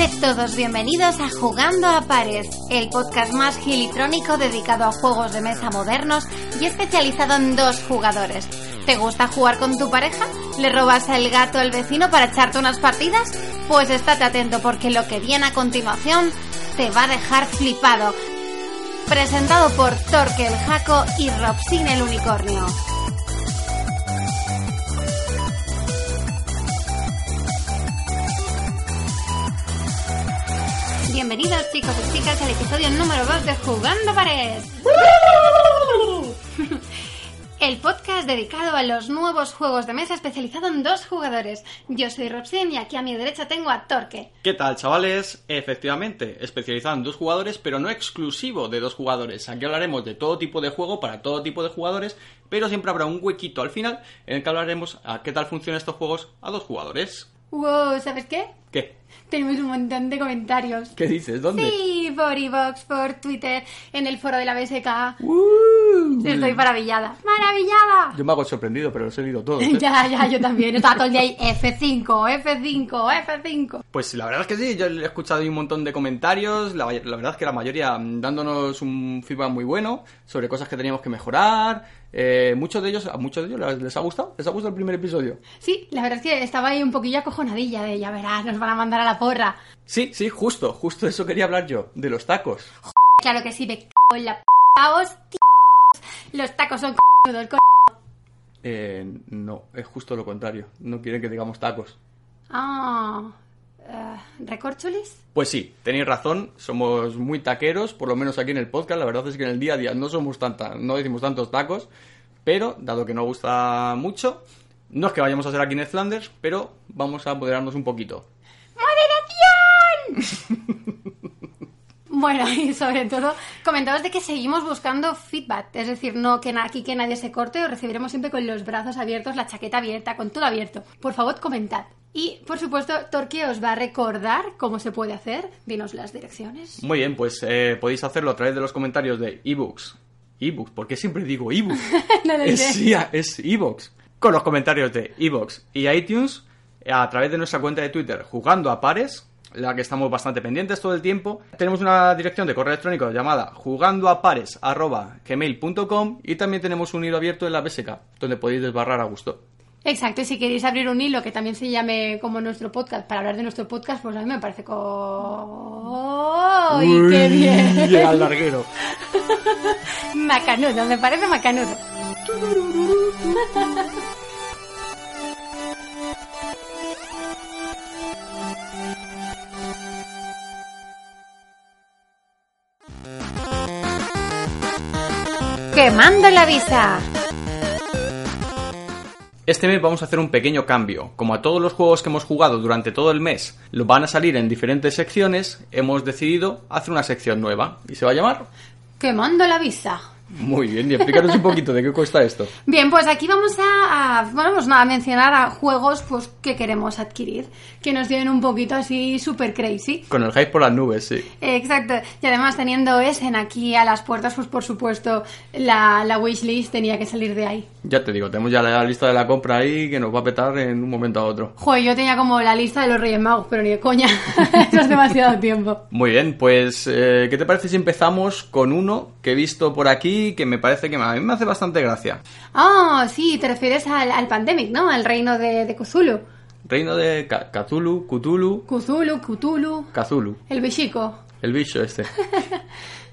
Sed todos bienvenidos a Jugando a Pares, el podcast más gilitrónico dedicado a juegos de mesa modernos y especializado en dos jugadores. ¿Te gusta jugar con tu pareja? ¿Le robas el gato al vecino para echarte unas partidas? Pues estate atento porque lo que viene a continuación te va a dejar flipado. Presentado por Torque el Jaco y Robsin el Unicornio. Bienvenidos chicos y chicas al episodio número 2 de Jugando Pared. El podcast dedicado a los nuevos juegos de mesa especializado en dos jugadores. Yo soy Robsin y aquí a mi derecha tengo a Torque. ¿Qué tal, chavales? Efectivamente, especializado en dos jugadores, pero no exclusivo de dos jugadores. Aquí hablaremos de todo tipo de juego para todo tipo de jugadores, pero siempre habrá un huequito al final en el que hablaremos a qué tal funcionan estos juegos a dos jugadores. Wow, ¿sabes qué? ¿Qué? Tenemos un montón de comentarios. ¿Qué dices? ¿Dónde? Sí, por iVoox, por Twitter, en el foro de la BSK. ¡Uh! Estoy maravillada. ¡Maravillada! Yo me hago sorprendido, pero los he leído todos. ¿eh? Ya, ya, yo también. Estaba todo el día ahí F5, F5, F5. Pues la verdad es que sí, yo he escuchado un montón de comentarios, la, la verdad es que la mayoría mm, dándonos un feedback muy bueno sobre cosas que teníamos que mejorar. Eh, muchos de ellos, a muchos de ellos les, les ha gustado, les ha gustado el primer episodio. Sí, la verdad es que estaba ahí un poquillo acojonadilla de ya verás, nos van a mandar a la porra. Sí, sí, justo, justo de eso quería hablar yo, de los tacos. Claro que sí, me cago en la p. Los tacos son c***udos, co- Eh, no, es justo lo contrario, no quieren que digamos tacos. Ah, ¿recorcholis? Pues sí, tenéis razón, somos muy taqueros, por lo menos aquí en el podcast, la verdad es que en el día a día no somos tanta, no decimos tantos tacos, pero dado que nos gusta mucho, no es que vayamos a ser aquí en Flanders, pero vamos a apoderarnos un poquito. Bueno, y sobre todo, comentaos de que seguimos buscando feedback, es decir, no que aquí que nadie se corte, os recibiremos siempre con los brazos abiertos, la chaqueta abierta, con todo abierto. Por favor, comentad. Y, por supuesto, Torque os va a recordar cómo se puede hacer. Dinos las direcciones. Muy bien, pues eh, podéis hacerlo a través de los comentarios de ebooks. Ebooks, porque siempre digo ebooks. No lo es, sé. es ebooks. Con los comentarios de ebooks y iTunes, a través de nuestra cuenta de Twitter, jugando a pares, la que estamos bastante pendientes todo el tiempo. Tenemos una dirección de correo electrónico llamada jugandoapares.gmail.com y también tenemos un hilo abierto en la BSK, donde podéis desbarrar a gusto. Exacto, y si queréis abrir un hilo que también se llame como nuestro podcast, para hablar de nuestro podcast, pues a mí me parece co... ¡Uy, qué bien! Llega el larguero. Macanudo, me parece macanudo. Quemando la visa. Este mes vamos a hacer un pequeño cambio. Como a todos los juegos que hemos jugado durante todo el mes lo van a salir en diferentes secciones, hemos decidido hacer una sección nueva. ¿Y se va a llamar? Quemando la visa. Muy bien, y explícanos un poquito de qué cuesta esto. Bien, pues aquí vamos a, a- bueno, pues nada, a mencionar a juegos pues que queremos adquirir, que nos tienen un poquito así super crazy. Con el hype por las nubes, sí. Exacto, y además teniendo Essen aquí a las puertas, pues por supuesto la, la wishlist tenía que salir de ahí. Ya te digo, tenemos ya la lista de la compra ahí que nos va a petar en un momento a otro. Joder, yo tenía como la lista de los Reyes Magos, pero ni de coña, eso es demasiado tiempo. Muy bien, pues eh, ¿qué te parece si empezamos con uno que he visto por aquí que me parece que a mí me hace bastante gracia? Ah, sí, te refieres al, al Pandemic, ¿no? Al reino de, de Cthulhu. Reino de Cthulhu, Cthulhu, Cthulhu, Cthulhu, Cthulhu. el bichico. El bicho este.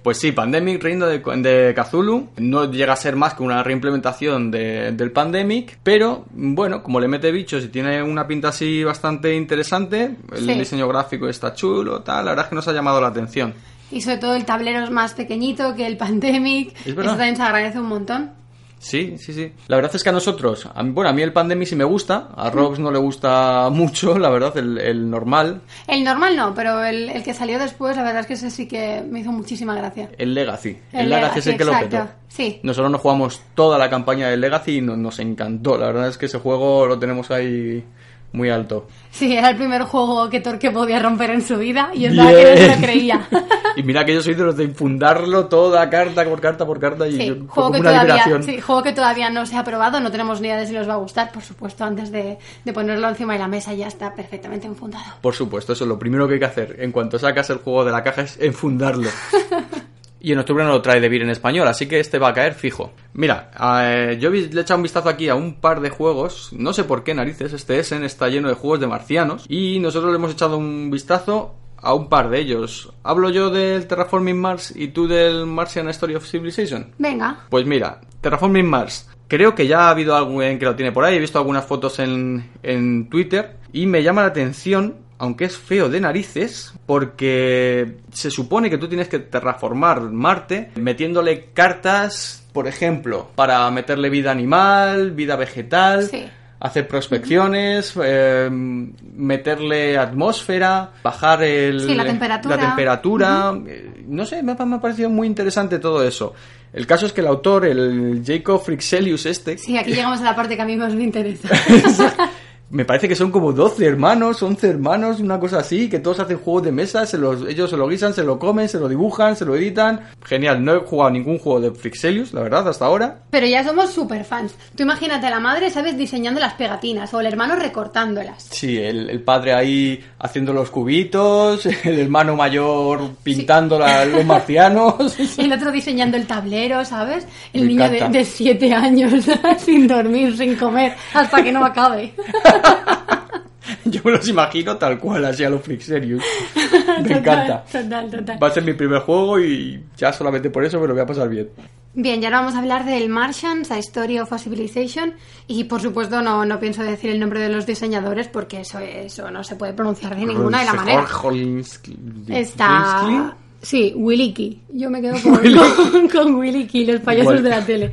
Pues sí, Pandemic, Reino de, de Cthulhu, no llega a ser más que una reimplementación de- del Pandemic, pero bueno, como le mete bichos y tiene una pinta así bastante interesante, el Sí. diseño gráfico está chulo, tal, la verdad es que nos ha llamado la atención. Y sobre todo el tablero es más pequeñito que el Pandemic. Es. Eso también se agradece un montón. Sí, sí, sí. La verdad es que a nosotros, a mí- bueno, a mí el Pandemic sí me gusta, a Robs no le gusta mucho, la verdad, el, el normal, El normal no, pero el, el que salió después, la verdad es que ese sí que me hizo muchísima gracia. el Legacy. El, El Legacy, es el que lo petó. sí. Nosotros nos jugamos toda la campaña del Legacy y no- nos encantó. La verdad es que ese juego lo tenemos ahí muy alto. Sí, era el primer juego que Torque podía romper en su vida y es verdad que no se lo creía. y mira que yo soy de los de infundarlo toda carta por carta por carta y Sí, yo- juego que, una todavía, liberación. sí, juego que todavía no se ha probado, no tenemos ni idea de si nos va a gustar, por supuesto, antes de, de ponerlo encima de la mesa ya está perfectamente enfundado. Por supuesto, eso es lo primero que hay que hacer. En cuanto sacas el juego de la caja es enfundarlo. Y en octubre no lo trae de Vir en español, así que este va a caer fijo. Mira, eh, yo le he echado un vistazo aquí a un par de juegos. No sé por qué narices, este Essen está lleno de juegos de marcianos. Y nosotros le hemos echado un vistazo a un par de ellos. Hablo yo del Terraforming Mars y tú del Martian Story of Civilization. Venga, Pues mira, Terraforming Mars. Creo que ya ha habido alguien que lo tiene por ahí. He visto algunas fotos en, en Twitter. Y me llama la atención, aunque es feo de narices, porque se supone que tú tienes que terraformar Marte metiéndole cartas, por ejemplo, para meterle vida animal, vida vegetal. Sí. Hacer prospecciones, eh, meterle atmósfera, bajar el, Sí, la temperatura. la temperatura, eh, No sé, me ha, me ha parecido muy interesante todo eso. El caso es que el autor, el Jacob Frixelius este, sí, aquí llegamos a la parte que a mí más me interesa. me parece que son como 12 hermanos, 11 hermanos, una cosa así, que todos hacen juegos de mesa, se los, ellos se lo guisan, se lo comen, se lo dibujan, se lo editan. Genial, no he jugado ningún juego de Frixelius, la verdad, hasta ahora. Pero ya somos super fans. Tú imagínate a la madre, ¿sabes? Diseñando las pegatinas o el hermano recortándolas. Sí, el, el padre ahí haciendo los cubitos, el hermano mayor pintando la- los marcianos. El otro diseñando el tablero, ¿sabes? El Me niño de, encanta. de siete años sin dormir, sin comer, hasta que no acabe. Yo me los imagino tal cual, así a los Frixelius. Me Total, encanta. Total, total. Va a ser mi primer juego y ya solamente por eso me lo voy a pasar bien. Bien, y ahora vamos a hablar del Martians, A Story of a Civilization. Y por supuesto no, no pienso decir el nombre de los diseñadores porque eso, eso no se puede pronunciar de ninguna de la manera. Está... Sí, Williki. Yo me quedo con, con, con Williki, los payasos de la tele.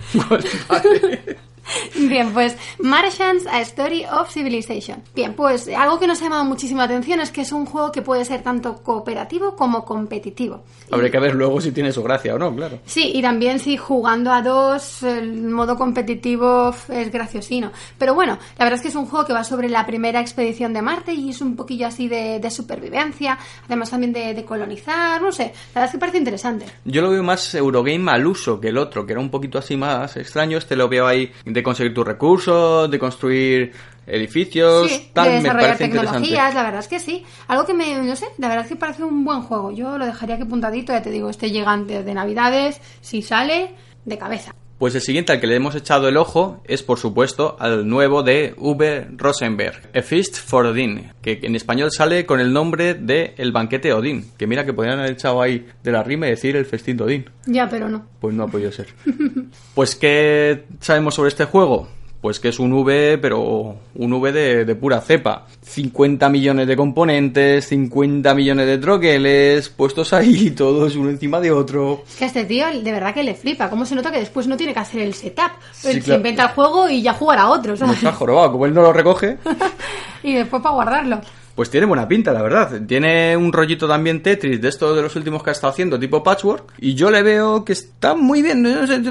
Bien, pues Martians, A Story of Civilization. Bien, pues algo que nos ha llamado muchísima atención es que es un juego que puede ser tanto cooperativo como competitivo. Habrá que ver luego si tiene su gracia o no, claro. Sí, y también si jugando a dos, el modo competitivo es graciosino. Pero bueno, la verdad es que es un juego que va sobre la primera expedición de Marte y es un poquillo así de, de supervivencia, además también de, de colonizar, no sé, la verdad es que parece interesante. Yo lo veo más Eurogame al uso que el otro, que era un poquito así más extraño. Este lo veo ahí de conseguir tus recursos, de construir edificios, Sí, tal, de me desarrollar parece tecnologías, la verdad es que sí. Algo que me, no sé, la verdad es que parece un buen juego. Yo lo dejaría que puntadito, ya te digo, este llegante de Navidades, si sale, de cabeza. Pues el siguiente al que le hemos echado el ojo es, por supuesto, al nuevo de V. Rosenberg, A Feast for Odin, que en español sale con el nombre de El Banquete Odín, que mira que podrían haber echado ahí de la rima y decir el festín de Odín. Ya, pero no. Pues no ha podido ser. Pues, ¿qué sabemos sobre este juego? Pues que es un V, pero un V de, de pura cepa. 50 millones de componentes, 50 millones de troqueles, puestos ahí todos uno encima de otro. Es que a este tío de verdad que le flipa. ¿Cómo se nota que después no tiene que hacer el setup? Sí, Él se inventa el juego y ya jugará a otro, No ¿sabes? está jorobado, como él no lo recoge. y después para guardarlo. Pues tiene buena pinta, la verdad. Tiene un rollito también Tetris de estos de los últimos que ha estado haciendo, tipo Patchwork. Y yo le veo que está muy bien,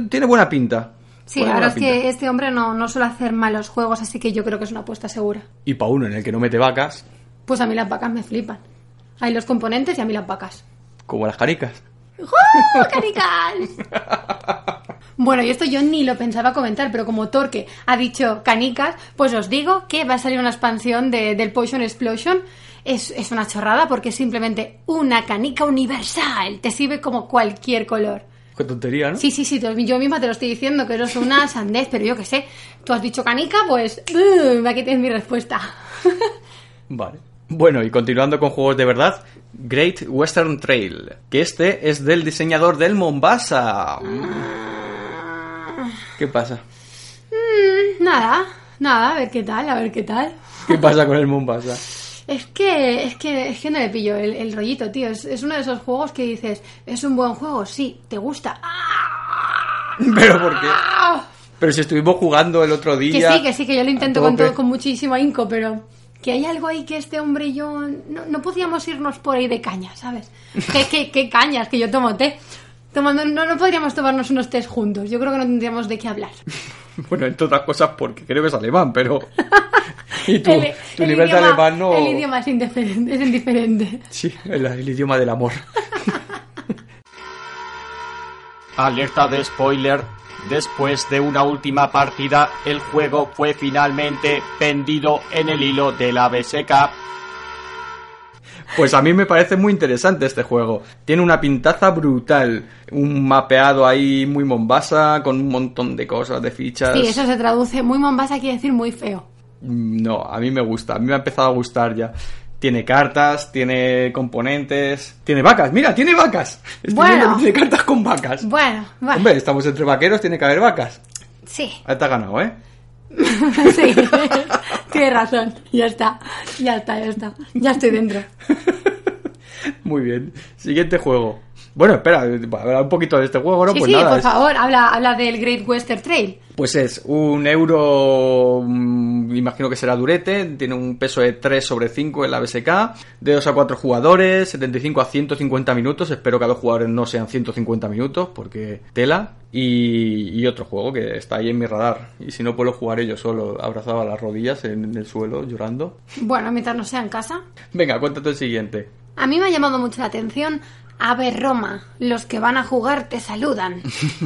tiene buena pinta. Sí, la verdad es que este hombre no, no suele hacer malos juegos, así que yo creo que es una apuesta segura. Y para uno en el que no mete vacas, Pues a mí las vacas me flipan. Hay los componentes y a mí las vacas. como las caricas. ¡Oh, canicas! Bueno, y esto yo ni lo pensaba comentar, pero como Torque ha dicho canicas, pues os digo que va a salir una expansión de- del Potion Explosion. Es, es una chorrada porque es simplemente una canica universal. Te sirve como cualquier color. Qué tontería, ¿no? Sí, sí, sí, yo misma te lo estoy diciendo que eso es una sandez, pero yo qué sé. Tú has dicho canica, pues ¡uh! aquí tienes mi respuesta. Vale. Bueno, y continuando con juegos de verdad, Great Western Trail, que este es del diseñador del Mombasa. ¿Qué pasa? Mm, nada, nada, a ver qué tal, a ver qué tal. ¿Qué pasa con el Mombasa? Es que, es que, es que no le pillo el, el rollito, tío. Es, es uno de esos juegos que dices, ¿es un buen juego? Sí, ¿te gusta? ¿Pero por qué? Pero si estuvimos jugando el otro Que día... sí, que sí, que yo lo intento con, todo, con muchísimo ahínco, pero que hay algo ahí que este hombre y yo no, no podíamos irnos por ahí de caña, ¿sabes? ¿Qué, qué, qué cañas? Que yo tomo té. Tomando, no, no podríamos tomarnos unos tés juntos. Yo creo que no tendríamos de qué hablar. Bueno, entre otras cosas porque creo que es alemán, pero... Y tu- tu nivel de alemán no- El idioma es indiferente. Es indiferente. Sí, el, el idioma del amor. Alerta de spoiler. Después de una última partida, el juego fue finalmente vendido en el hilo de la BSK. Pues a mí me parece muy interesante este juego. Tiene una pintaza brutal. Un mapeado ahí muy Mombasa, con un montón de cosas, de fichas. Sí, eso se traduce. Muy Mombasa quiere decir muy feo. Mm, No, a mí me gusta. A mí me ha empezado a gustar ya. Tiene cartas, tiene componentes, tiene vacas. Mira, tiene vacas. Estoy Bueno. tiene cartas con vacas. Bueno, bueno. Hombre, estamos entre vaqueros, tiene que haber vacas. Sí. Ahí te has ganado, ¿eh? sí. Tienes razón. Ya está. Ya está, ya está. Ya estoy dentro. Muy bien. Siguiente juego. Bueno, espera, hablar un poquito de este juego, ¿no? sí, pues sí, nada, por es- favor, habla, habla del Great Western Trail. Pues es un euro, mm, imagino que será durete, tiene un peso de 3 sobre 5 en la BSK, de 2 a 4 jugadores, 75 a 150 minutos, espero que a dos jugadores no sean 150 minutos, porque tela, y, y otro juego que está ahí en mi radar, y si no puedo jugar yo solo, abrazado a las rodillas en, en el suelo, llorando. Bueno, mientras no sea en casa. Venga, cuéntate el siguiente. A mí me ha llamado mucho la atención Ave Roma, los que van a jugar te saludan.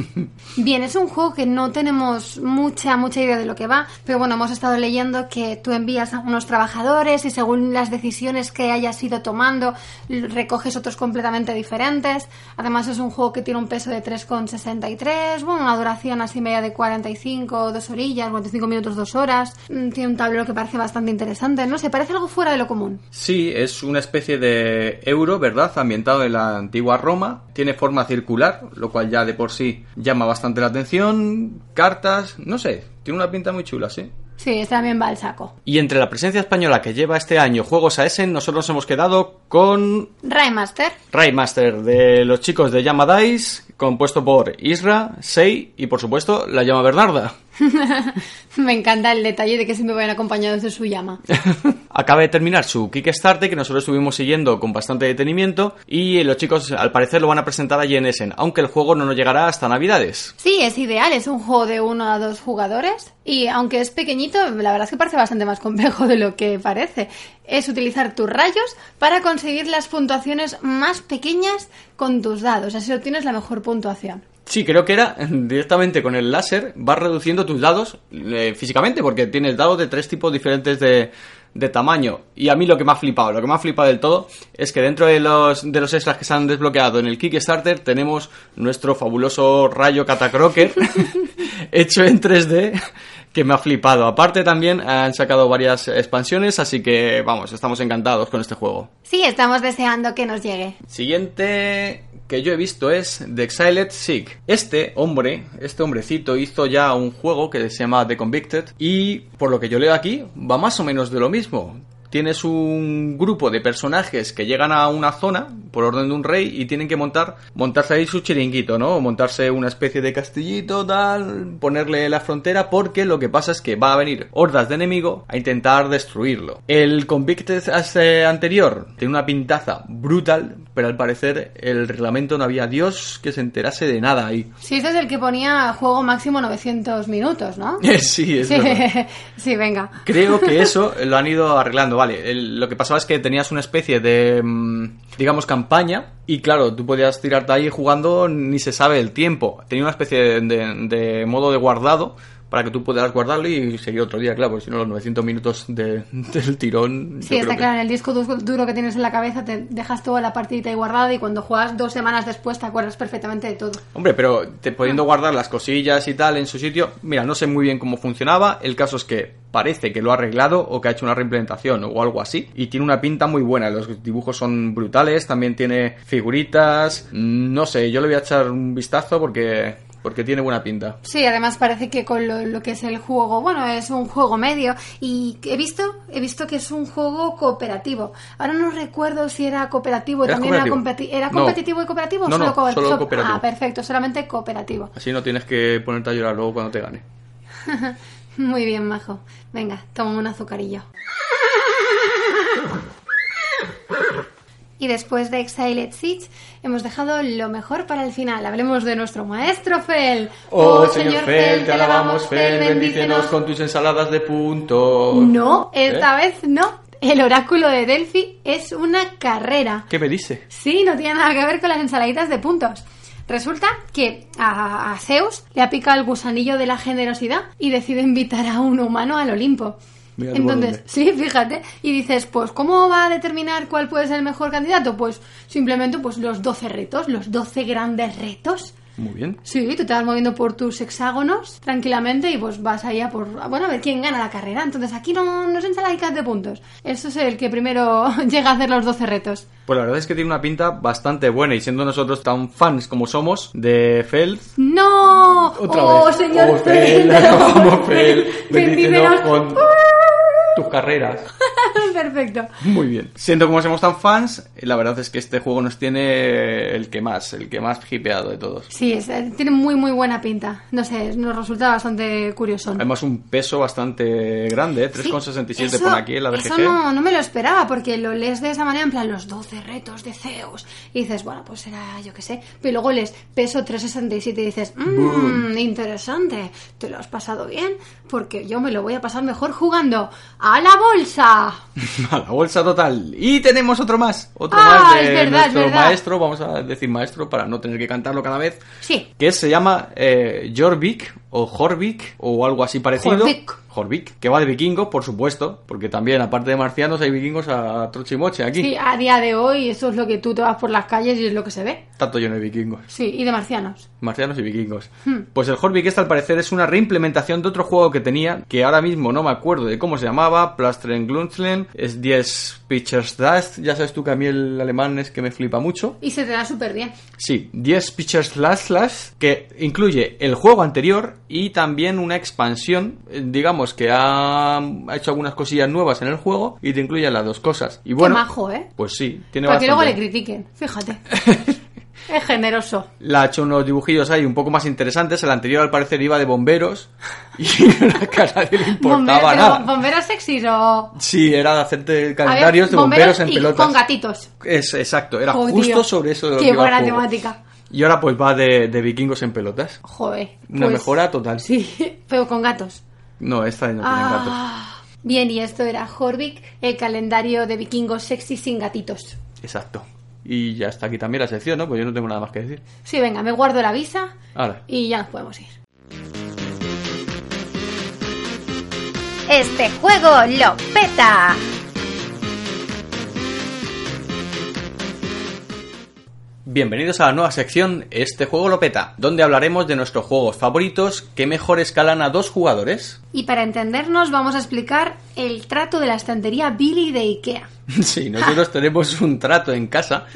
Bien, es un juego que no tenemos mucha, mucha idea de lo que va, pero bueno, hemos estado leyendo que tú envías a unos trabajadores y según las decisiones que hayas ido tomando, recoges otros completamente diferentes. Además es un juego que tiene un peso de 3,63, bueno, una duración así media de 45, dos orillas, 45 minutos, dos horas. Mm, Tiene un tablero que parece bastante interesante, no sé, parece algo fuera de lo común. Sí, es una especie de euro, ¿verdad? Ambientado en la antigua Roma. Tiene forma circular, lo cual ya de por sí llama bastante la atención. Cartas, no sé, tiene una pinta muy chula, sí. Sí, este también va al saco. Y entre la presencia española que lleva este año Juegos a Essen, nosotros nos hemos quedado con Raymaster. Raymaster de los chicos de Llama Dice, compuesto por Isra, Sei y por supuesto la Llama Bernarda. Me encanta el detalle de que siempre vayan acompañados de su llama. Acaba de terminar su Kickstarter que nosotros estuvimos siguiendo con bastante detenimiento y los chicos al parecer lo van a presentar allí en Essen, aunque el juego no nos llegará hasta Navidades. Sí, es ideal, es un juego de uno a dos jugadores y aunque es pequeñito, la verdad es que parece bastante más complejo de lo que parece. Es utilizar tus rayos para conseguir las puntuaciones más pequeñas con tus dados, así obtienes la mejor puntuación. Sí, creo que era directamente con el láser, vas reduciendo tus dados eh, físicamente, porque tienes dados de tres tipos diferentes de, de tamaño. Y a mí lo que me ha flipado, lo que me ha flipado del todo, es que dentro de los, de los extras que se han desbloqueado en el Kickstarter tenemos nuestro fabuloso rayo Catacroker hecho en 3D que me ha flipado. Aparte también han sacado varias expansiones, así que vamos, estamos encantados con este juego. Sí, estamos deseando que nos llegue. Siguiente que yo he visto es The Exiled Sick. Este hombre, este hombrecito hizo ya un juego que se llama The Convicted y por lo que yo leo aquí va más o menos de lo mismo. Tienes un grupo de personajes que llegan a una zona por orden de un rey y tienen que montar montarse ahí su chiringuito, ¿no? Montarse una especie de castillito, tal, ponerle la frontera porque lo que pasa es que va a venir hordas de enemigo a intentar destruirlo. El Convicted eh, anterior tiene una pintaza brutal, pero al parecer el reglamento no había Dios que se enterase de nada ahí. Sí, este es el que ponía juego máximo 900 minutos, ¿no? sí, es Sí, sí, venga. Creo que eso lo han ido arreglando, vale. lo que pasaba es que tenías una especie de, mm, digamos, campaña y claro, tú podías tirarte ahí jugando ni se sabe el tiempo. Tenía una especie de, de- de modo de guardado para que tú pudieras guardarlo y seguir otro día, claro, porque si no los 900 minutos de- del tirón... Sí, está creo que- claro, en el disco du- duro que tienes en la cabeza te dejas toda la partidita ahí guardada y cuando juegas dos semanas después te acuerdas perfectamente de todo. Hombre, pero te, pudiendo guardar las cosillas y tal en su sitio, mira, no sé muy bien cómo funcionaba. El caso es que parece que lo ha arreglado o que ha hecho una reimplementación o algo así. Y tiene una pinta muy buena. Los dibujos son brutales, también tiene figuritas. No sé, yo le voy a echar un vistazo porque, porque tiene buena pinta. Sí, además parece que con lo, lo que es el juego, bueno, es un juego medio y he visto, he visto que es un juego cooperativo. Ahora no recuerdo si era cooperativo, ¿Era también cooperativo? era, competi- ¿era No. competitivo y cooperativo o No, solo, no, co- solo so- cooperativo. Ah, perfecto, solamente cooperativo. Así no tienes que ponerte a llorar luego cuando te gane. Muy bien, majo. Venga, toma un azucarillo. Y después de Exiled Siege hemos dejado lo mejor para el final. Hablemos de nuestro maestro Fel. Oh, señor Fel, te alabamos, Fel, bendícenos con tus ensaladas de puntos. No, esta ¿Eh? vez no. El oráculo de Delphi es una carrera. ¿Qué me dice? Sí, no tiene nada que ver con las ensaladitas de puntos. Resulta que a, a Zeus le ha picado el gusanillo de la generosidad y decide invitar a un humano al Olimpo. Mira Entonces, sí, fíjate, y dices, pues, ¿cómo va a determinar cuál puede ser el mejor candidato? Pues, simplemente, pues, los 12 retos, los 12 grandes retos. Muy bien. Sí, tú te vas moviendo por tus hexágonos tranquilamente y pues vas ahí a por, bueno, a ver quién gana la carrera. Entonces aquí no, no es ensaladitas de puntos. Eso es el que primero llega a hacer los 12 retos. Pues la verdad es que tiene una pinta bastante buena y siendo nosotros tan fans como somos de Fel, ¡No! otra ¡Oh, vez. señor Oh, Fel! Fel, alabamos, Fel, bendícenos Bendícenos. con tus carreras. Perfecto. Muy bien. Siendo como somos tan fans, la verdad es que este juego nos tiene el que más, el que más hipeado de todos. Sí, es- eh, tiene muy, muy buena pinta. No sé, nos resulta bastante curioso. Además un peso bastante grande, ¿eh? Sí, 3,67 eso- pone aquí en la BGG. Eso no, no me lo esperaba, porque lo lees de esa manera, en plan, los 12 retos de Zeus. Y dices, bueno, pues será, yo qué sé. Pero luego lees peso 367 y dices, mmm, interesante. ¿Te lo has pasado bien? Porque yo me lo voy a pasar mejor jugando a la bolsa. A la bolsa total. Y tenemos otro más. Otro Ah, más de verdad, nuestro maestro. Vamos a decir maestro para no tener que cantarlo cada vez. Sí. Que se llama eh, Jorvik o Jorvik o algo así parecido. Jorvik. Jorvik, que va de vikingos, por supuesto. Porque también, aparte de marcianos, hay vikingos a trochimoche aquí. Sí, a día de hoy eso es lo que tú te vas por las calles y es lo que se ve. Tanto lleno de vikingos. Sí, y de marcianos. Marcianos y vikingos. Hmm. Pues el Jorvik este al parecer es una reimplementación de otro juego que tenía, que ahora mismo no me acuerdo de cómo se llamaba, Plastren Glunzlen, es 10 Pitchers Dust, ya sabes tú que a mí el alemán es que me flipa mucho. Y se te da súper bien. Sí, 10 Pitchers Slash Slash, que incluye el juego anterior y también una expansión, eh, digamos que ha, ha hecho algunas cosillas nuevas en el juego y te incluye las dos cosas. Y bueno, Qué majo, ¿eh? pues sí, tiene Para que luego le critiquen, fíjate. es generoso. La ha hecho unos dibujillos ahí un poco más interesantes. El anterior, al parecer, iba de bomberos. Y era que a nadie le importaba Bomberos, nada. ¿Bomberos sexys o...? Sí, era de hacerte calendarios ver, de bomberos en y pelotas. con gatitos. Es, exacto, era justo tío. sobre eso de lo Qué que buena temática. Y ahora pues va de, de vikingos en pelotas. Joder. Una pues- mejora total. Sí, pero con gatos. No, esta no tiene gatos. Ah, bien, y esto era Jorvik, el calendario de vikingos sexy sin gatitos. Exacto. Y ya está aquí también la sección, ¿no? Pues yo no tengo nada más que decir. Sí, venga, me guardo la visa Ahora. y ya nos podemos ir. Este juego lo peta. Bienvenidos a la nueva sección Este juego lo peta, donde hablaremos de nuestros juegos favoritos que mejor escalan a dos jugadores. Y para entendernos vamos a explicar el trato de la estantería Billy de Ikea. Sí, nosotros tenemos un trato en casa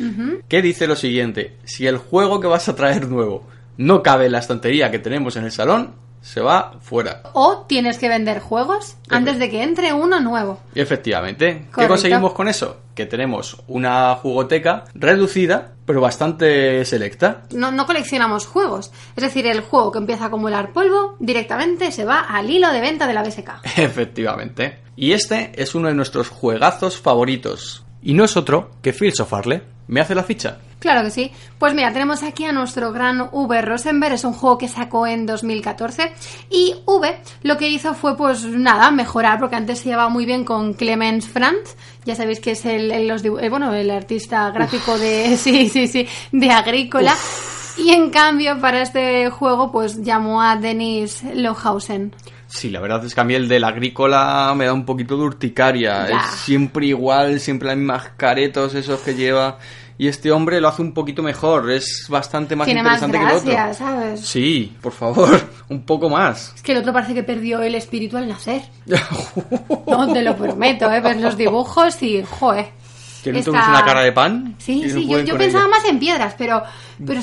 que dice lo siguiente: si el juego que vas a traer nuevo no cabe en la estantería que tenemos en el salón, se va fuera. O tienes que vender juegos antes de que entre uno nuevo. Efectivamente, ¿qué conseguimos con eso? Que tenemos una jugoteca reducida, pero bastante selecta. No, no coleccionamos juegos. Es decir, el juego que empieza a acumular polvo directamente se va al hilo de venta de la BSK. Efectivamente. Y este es uno de nuestros juegazos favoritos. Y no es otro que Fields of Arle. ¿Me hace la ficha? Claro que sí. Pues mira, tenemos aquí a nuestro gran V Rosenberg, es un juego que sacó en 2014 y V lo que hizo fue pues nada, mejorar porque antes se llevaba muy bien con Clemens Franz, ya sabéis que es el, el- los dibu- eh, bueno, el artista gráfico de sí, sí, sí, de Agrícola. Y en cambio para este juego pues llamó a Denis Lohausen. Sí, la verdad es que a mí el del agrícola me da un poquito de urticaria. Ya. Es siempre igual, siempre las mismas caretos esos que lleva. Y este hombre lo hace un poquito mejor, es bastante más Tiene más interesante que el otro. ¿sabes? Sí, por favor, un poco más. Es que el otro parece que perdió el espíritu al nacer. No, te lo prometo, ¿eh? Ves los dibujos y, joder. ¿Que no tienes una cara de pan? Sí, Y no sí, yo, yo pensaba ella. más en piedras, pero,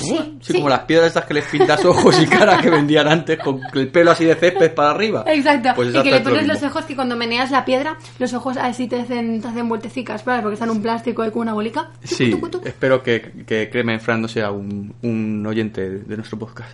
sí, Sí, sí. como las piedras estas que les pintas ojos y cara que vendían antes con el pelo así de césped para arriba. Exacto, Pues y que le lo pones los ojos que cuando meneas la piedra, los ojos así te hacen, te hacen vueltecicas, ¿vale? Porque están un plástico y con una bolica. Sí, Tucu, tucu, tucu. espero que, que Clemen Fran no sea un, un oyente de nuestro podcast.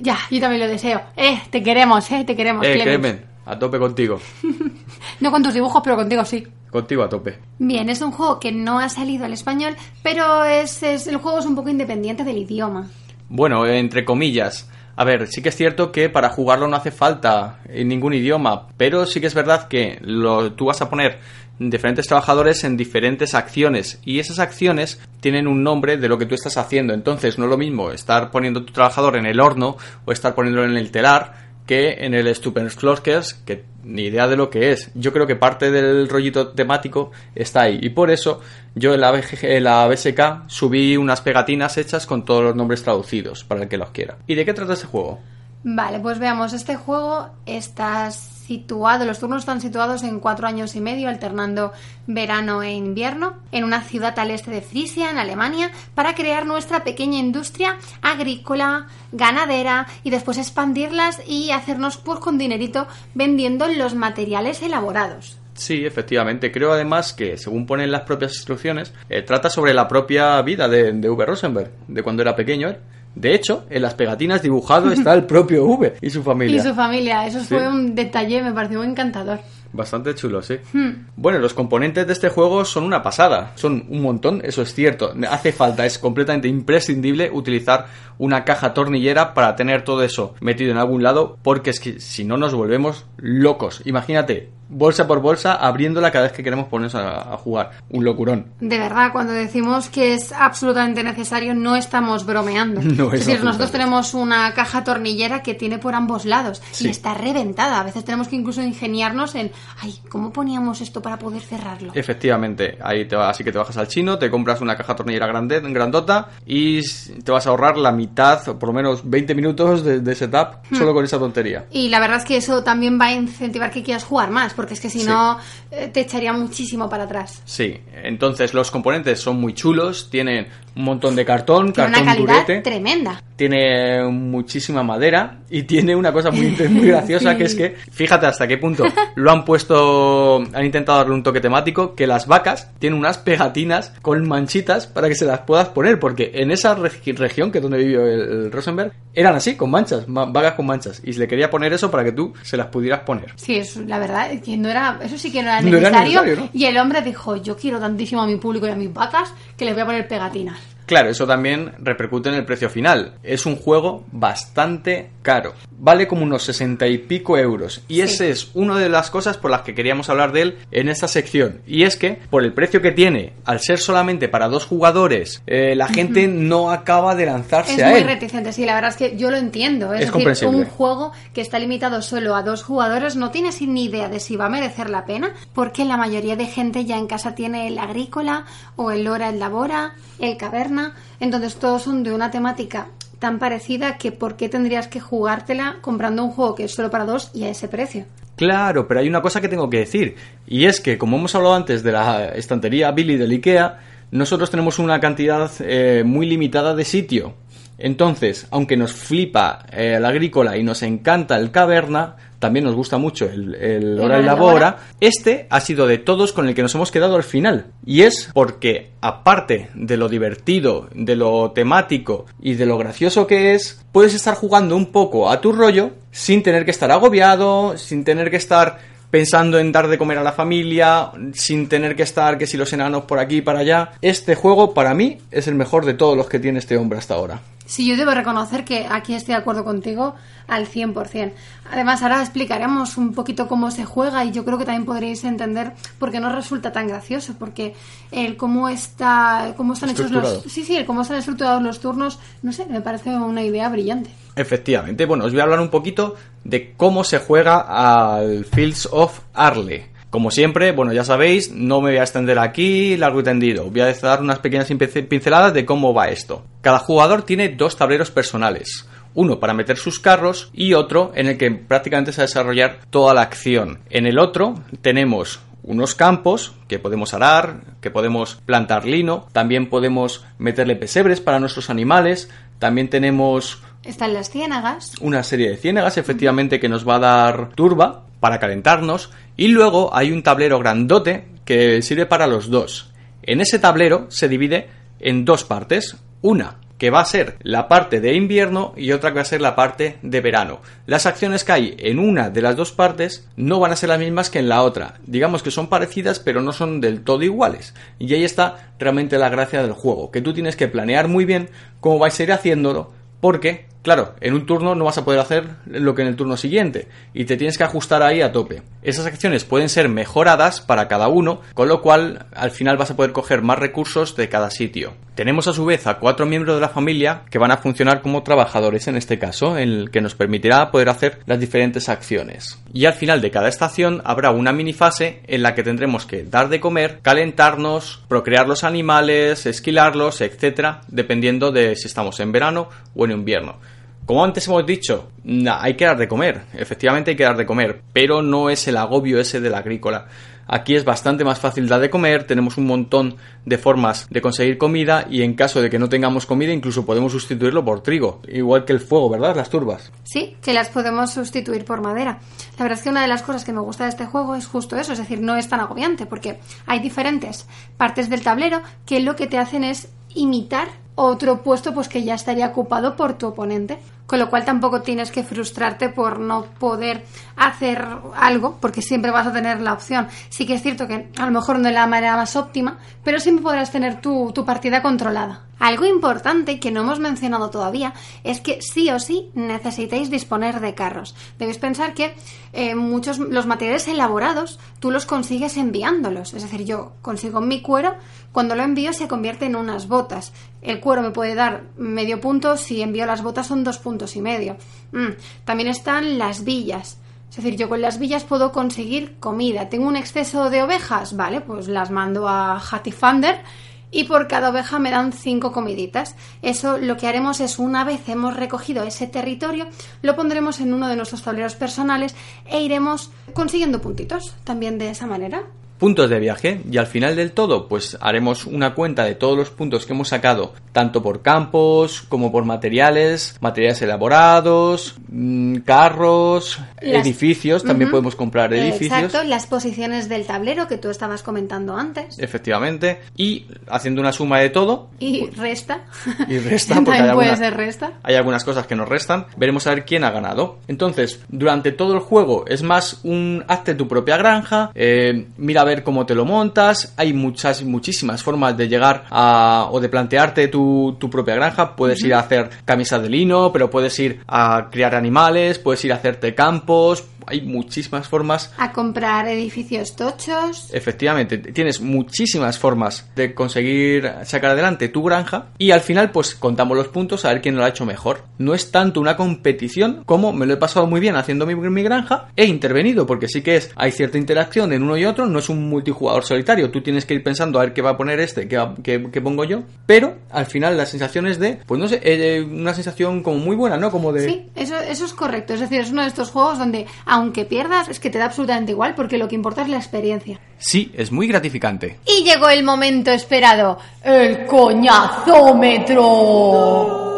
Ya, yo también lo deseo. Eh, te queremos, eh, te queremos, Eh. Clemen, a tope contigo. No con tus dibujos, pero contigo sí. Contigo a tope. Bien, es un juego que no ha salido al español, pero es, es- el juego es un poco independiente del idioma. Bueno, entre comillas. A ver, sí que es cierto que para jugarlo no hace falta en ningún idioma, pero sí que es verdad que lo, tú vas a poner diferentes trabajadores en diferentes acciones y esas acciones tienen un nombre de lo que tú estás haciendo. Entonces no es lo mismo estar poniendo tu trabajador en el horno o estar poniéndolo en el telar que en el Stupenskloskers, que ni idea de lo que es. Yo creo que parte del rollito temático está ahí. Y por eso yo en la, BGG en la BSK subí unas pegatinas hechas con todos los nombres traducidos, para el que los quiera. ¿Y de qué trata ese juego? Vale, pues veamos, este juego está situado, los turnos están situados en cuatro años y medio, alternando verano e invierno, en una ciudad al este de Frisia, en Alemania, para crear nuestra pequeña industria agrícola, ganadera y después expandirlas y hacernos pues con dinerito vendiendo los materiales elaborados. Sí, efectivamente. Creo además que, según ponen las propias instrucciones, eh, trata sobre la propia vida de, de V. Rosenberg, de cuando era pequeño él. De hecho, en las pegatinas dibujado está el propio V y su familia. Y su familia, eso Sí. fue un detalle, me pareció encantador. Bastante chulo, sí. Hmm. Bueno, los componentes de este juego son una pasada. Son un montón, eso es cierto. Hace falta, es completamente imprescindible utilizar una caja tornillera para tener todo eso metido en algún lado, porque es que si no nos volvemos locos. Imagínate, bolsa por bolsa, abriéndola cada vez que queremos ponernos a, a jugar. Un locurón. De verdad, cuando decimos que es absolutamente necesario, no estamos bromeando. No es es decir, nosotros tenemos una caja tornillera que tiene por ambos lados Sí. y está reventada. A veces tenemos que incluso ingeniarnos en, ay, ¿cómo poníamos esto para poder cerrarlo? Efectivamente, ahí te va, así que te bajas al chino, te compras una caja tornillera grande, grandota y te vas a ahorrar la mitad, o por lo menos 20 minutos de, de setup solo con esa tontería. Y la verdad es que eso también va a incentivar que quieras jugar más, porque es que si Sí. no, eh, te echaría muchísimo para atrás. Sí, entonces los componentes son muy chulos, tienen un montón de cartón, Tiene cartón una calidad durete, tremenda. tiene muchísima madera y tiene una cosa muy, muy graciosa Sí. que es que, fíjate hasta qué punto lo han puesto, han intentado darle un toque temático, que las vacas tienen unas pegatinas con manchitas para que se las puedas poner, porque en esa regi- región que es donde vivió el, el Rosenberg, eran así, con manchas, ma- vacas con manchas, y se le quería poner eso para que tú se las pudieras poner. Sí, es, la verdad que no era, eso sí que no era No era necesario. necesario, ¿no? Y el hombre dijo, yo quiero tantísimo a mi público y a mis vacas que les voy a poner pegatinas. Claro, eso también repercute en el precio final. Es un juego bastante caro. Vale como unos 60 y pico euros. Y Sí. esa es una de las cosas por las que queríamos hablar de él en esta sección. Y es que, por el precio que tiene, al ser solamente para dos jugadores, eh, la gente no acaba de lanzarse Es a muy él. reticente, sí, la verdad es que yo lo entiendo. Es, Es decir, comprensible. un juego que está limitado solo a dos jugadores no tienes ni idea de si va a merecer la pena, porque la mayoría de gente ya en casa tiene el agrícola o el Lora el Labora, el Caverna, entonces todos son de una temática tan parecida que por qué tendrías que jugártela comprando un juego que es solo para dos y a ese precio. Claro, pero hay una cosa que tengo que decir. Y es que, como hemos hablado antes de la estantería Billy del IKEA, nosotros tenemos una cantidad eh, muy limitada de sitio. Entonces, aunque nos flipa eh, el agrícola y nos encanta el caverna, también nos gusta mucho el, el hora y labora, este ha sido de todos con el que nos hemos quedado al final. Y es porque, aparte de lo divertido, de lo temático y de lo gracioso que es, puedes estar jugando un poco a tu rollo sin tener que estar agobiado, sin tener que estar pensando en dar de comer a la familia, sin tener que estar que si los enanos por aquí y para allá. Este juego, para mí, es el mejor de todos los que tiene este hombre hasta ahora. Sí, yo debo reconocer que aquí estoy de acuerdo contigo al 100%. Además, ahora explicaremos un poquito cómo se juega y yo creo que también podréis entender por qué no resulta tan gracioso, porque el cómo está cómo están hechos los. Sí, sí, el cómo están estructurados los turnos, no sé, me parece una idea brillante. Efectivamente, bueno, os voy a hablar un poquito de cómo se juega al Fields of Arle. Como siempre, bueno, ya sabéis, no me voy a extender aquí largo y tendido. Voy a dar unas pequeñas pince- pinceladas de cómo va esto. Cada jugador tiene dos tableros personales. Uno para meter sus carros y otro en el que prácticamente se va a desarrollar toda la acción. En el otro tenemos unos campos que podemos arar, que podemos plantar lino, también podemos meterle pesebres para nuestros animales, también tenemos Están las ciénagas. una serie de ciénagas, efectivamente, que nos va a dar turba para calentarnos. Y luego hay un tablero grandote que sirve para los dos. En ese tablero se divide en dos partes. Una que va a ser la parte de invierno y otra que va a ser la parte de verano. Las acciones que hay en una de las dos partes no van a ser las mismas que en la otra. Digamos que son parecidas pero no son del todo iguales. Y ahí está realmente la gracia del juego, que tú tienes que planear muy bien cómo vais a ir haciéndolo porque Claro, en un turno no vas a poder hacer lo que en el turno siguiente y te tienes que ajustar ahí a tope. Esas acciones pueden ser mejoradas para cada uno, con lo cual al final vas a poder coger más recursos de cada sitio. Tenemos a su vez a cuatro miembros de la familia que van a funcionar como trabajadores en este caso, en el que nos permitirá poder hacer las diferentes acciones. Y al final de cada estación habrá una mini fase en la que tendremos que dar de comer, calentarnos, procrear los animales, esquilarlos, etc., dependiendo de si estamos en verano o en invierno. Como antes hemos dicho, hay que dar de comer, efectivamente hay que dar de comer, pero no es el agobio ese de la agrícola. Aquí es bastante más fácil dar de comer, tenemos un montón de formas de conseguir comida y en caso de que no tengamos comida incluso podemos sustituirlo por trigo, igual que el fuego, ¿verdad? Las turbas. Sí, que las podemos sustituir por madera. La verdad es que una de las cosas que me gusta de este juego es justo eso, es decir, no es tan agobiante porque hay diferentes partes del tablero que lo que te hacen es imitar otro puesto pues que ya estaría ocupado por tu oponente con lo cual tampoco tienes que frustrarte por no poder hacer algo, porque siempre vas a tener la opción. Sí que es cierto que a lo mejor no es la manera más óptima, pero siempre podrás tener tu, tu partida controlada. Algo importante que no hemos mencionado todavía es que sí o sí necesitáis disponer de carros. Debéis pensar que eh, muchos los materiales elaborados tú los consigues enviándolos. Es decir, yo consigo mi cuero, cuando lo envío se convierte en unas botas. El cuero me puede dar medio punto, si envío las botas son dos puntos y medio. Mm, también están las villas. Es decir, yo con las villas puedo conseguir comida. ¿Tengo un exceso de ovejas? Vale, pues las mando a Hattifander y por cada oveja me dan cinco comiditas. Eso lo que haremos es una vez hemos recogido ese territorio, lo pondremos en uno de nuestros tableros personales e iremos consiguiendo puntitos también de esa manera puntos de viaje y al final del todo pues haremos una cuenta de todos los puntos que hemos sacado tanto por campos como por materiales, materiales elaborados, mm, carros, edificios, también podemos comprar edificios. Exacto, las posiciones del tablero que tú estabas comentando antes. Efectivamente, y haciendo una suma de todo. Y resta. Y resta, porque hay algunas, resta. hay algunas cosas que nos restan. Veremos a ver quién ha ganado. Entonces, durante todo el juego es más un hazte tu propia granja, eh, mira a ver cómo te lo montas. Hay muchas, muchísimas formas de llegar a, o de plantearte tu, propia granja. Puedes ir a hacer camisas de lino, pero puedes ir a criar animales, puedes ir a hacerte campos, hay muchísimas formas. A comprar edificios tochos. Efectivamente, tienes muchísimas formas de conseguir sacar adelante tu granja y al final pues contamos los puntos a ver quién lo ha hecho mejor. No es tanto una competición como me lo he pasado muy bien haciendo mi, mi granja, he intervenido porque sí que es, hay cierta interacción en uno y otro, no es un multijugador solitario, tú tienes que ir pensando a ver qué va a poner este, qué, qué, pongo yo, pero al final la sensación es de, pues no sé, eh, una sensación como muy buena, ¿no? Como de... Sí, eso, eso es correcto, es decir, es uno de estos juegos donde aunque pierdas, es que te da absolutamente igual porque lo que importa es la experiencia. Sí, es muy gratificante. Y llegó el momento esperado, el coñazómetro.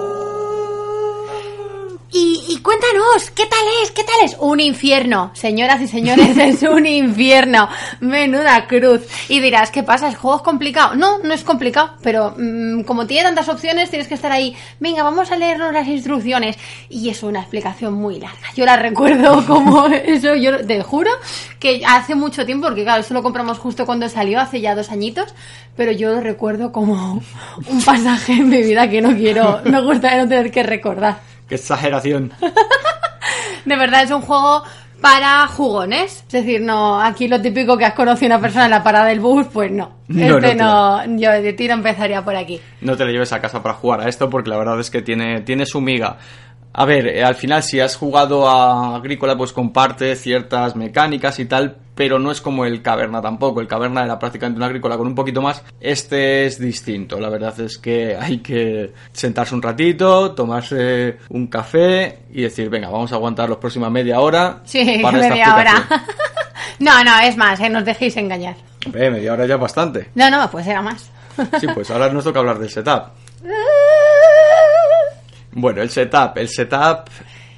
Y, cuéntanos, ¿qué tal es? ¿Qué tal es? Un infierno, señoras y señores, es un infierno. Menuda cruz. Y dirás, ¿qué pasa? ¿El juego es complicado? No, no es complicado, pero mm, como tiene tantas opciones, tienes que estar ahí. Venga, vamos a leernos las instrucciones. Y es una explicación muy larga. Yo la recuerdo como eso, yo te juro que hace mucho tiempo, porque claro, eso lo compramos justo cuando salió, hace ya dos añitos, pero yo lo recuerdo como un pasaje en mi vida que no quiero, me gustaría no tener que recordar. ¡Qué exageración! de verdad, es un juego para jugones. Es decir, no, aquí lo típico que has conocido a una persona en la parada del bus, pues no. este no, yo de tiro empezaría por aquí. No te lo lleves a casa para jugar a esto porque la verdad es que tiene, tiene su miga. A ver, eh, al final si has jugado a Agrícola pues comparte ciertas mecánicas y tal, pero no es como el Caverna tampoco. El Caverna era prácticamente una agrícola con un poquito más. Este es distinto. La verdad es que hay que sentarse un ratito, tomarse un café y decir, venga, vamos a aguantar los próximos media hora. Sí, media hora. no, no, es más, ¿eh? nos dejéis engañar. media hora ya es bastante. No, no, pues era más. sí, pues ahora nos toca hablar del setup. Bueno, el setup. El setup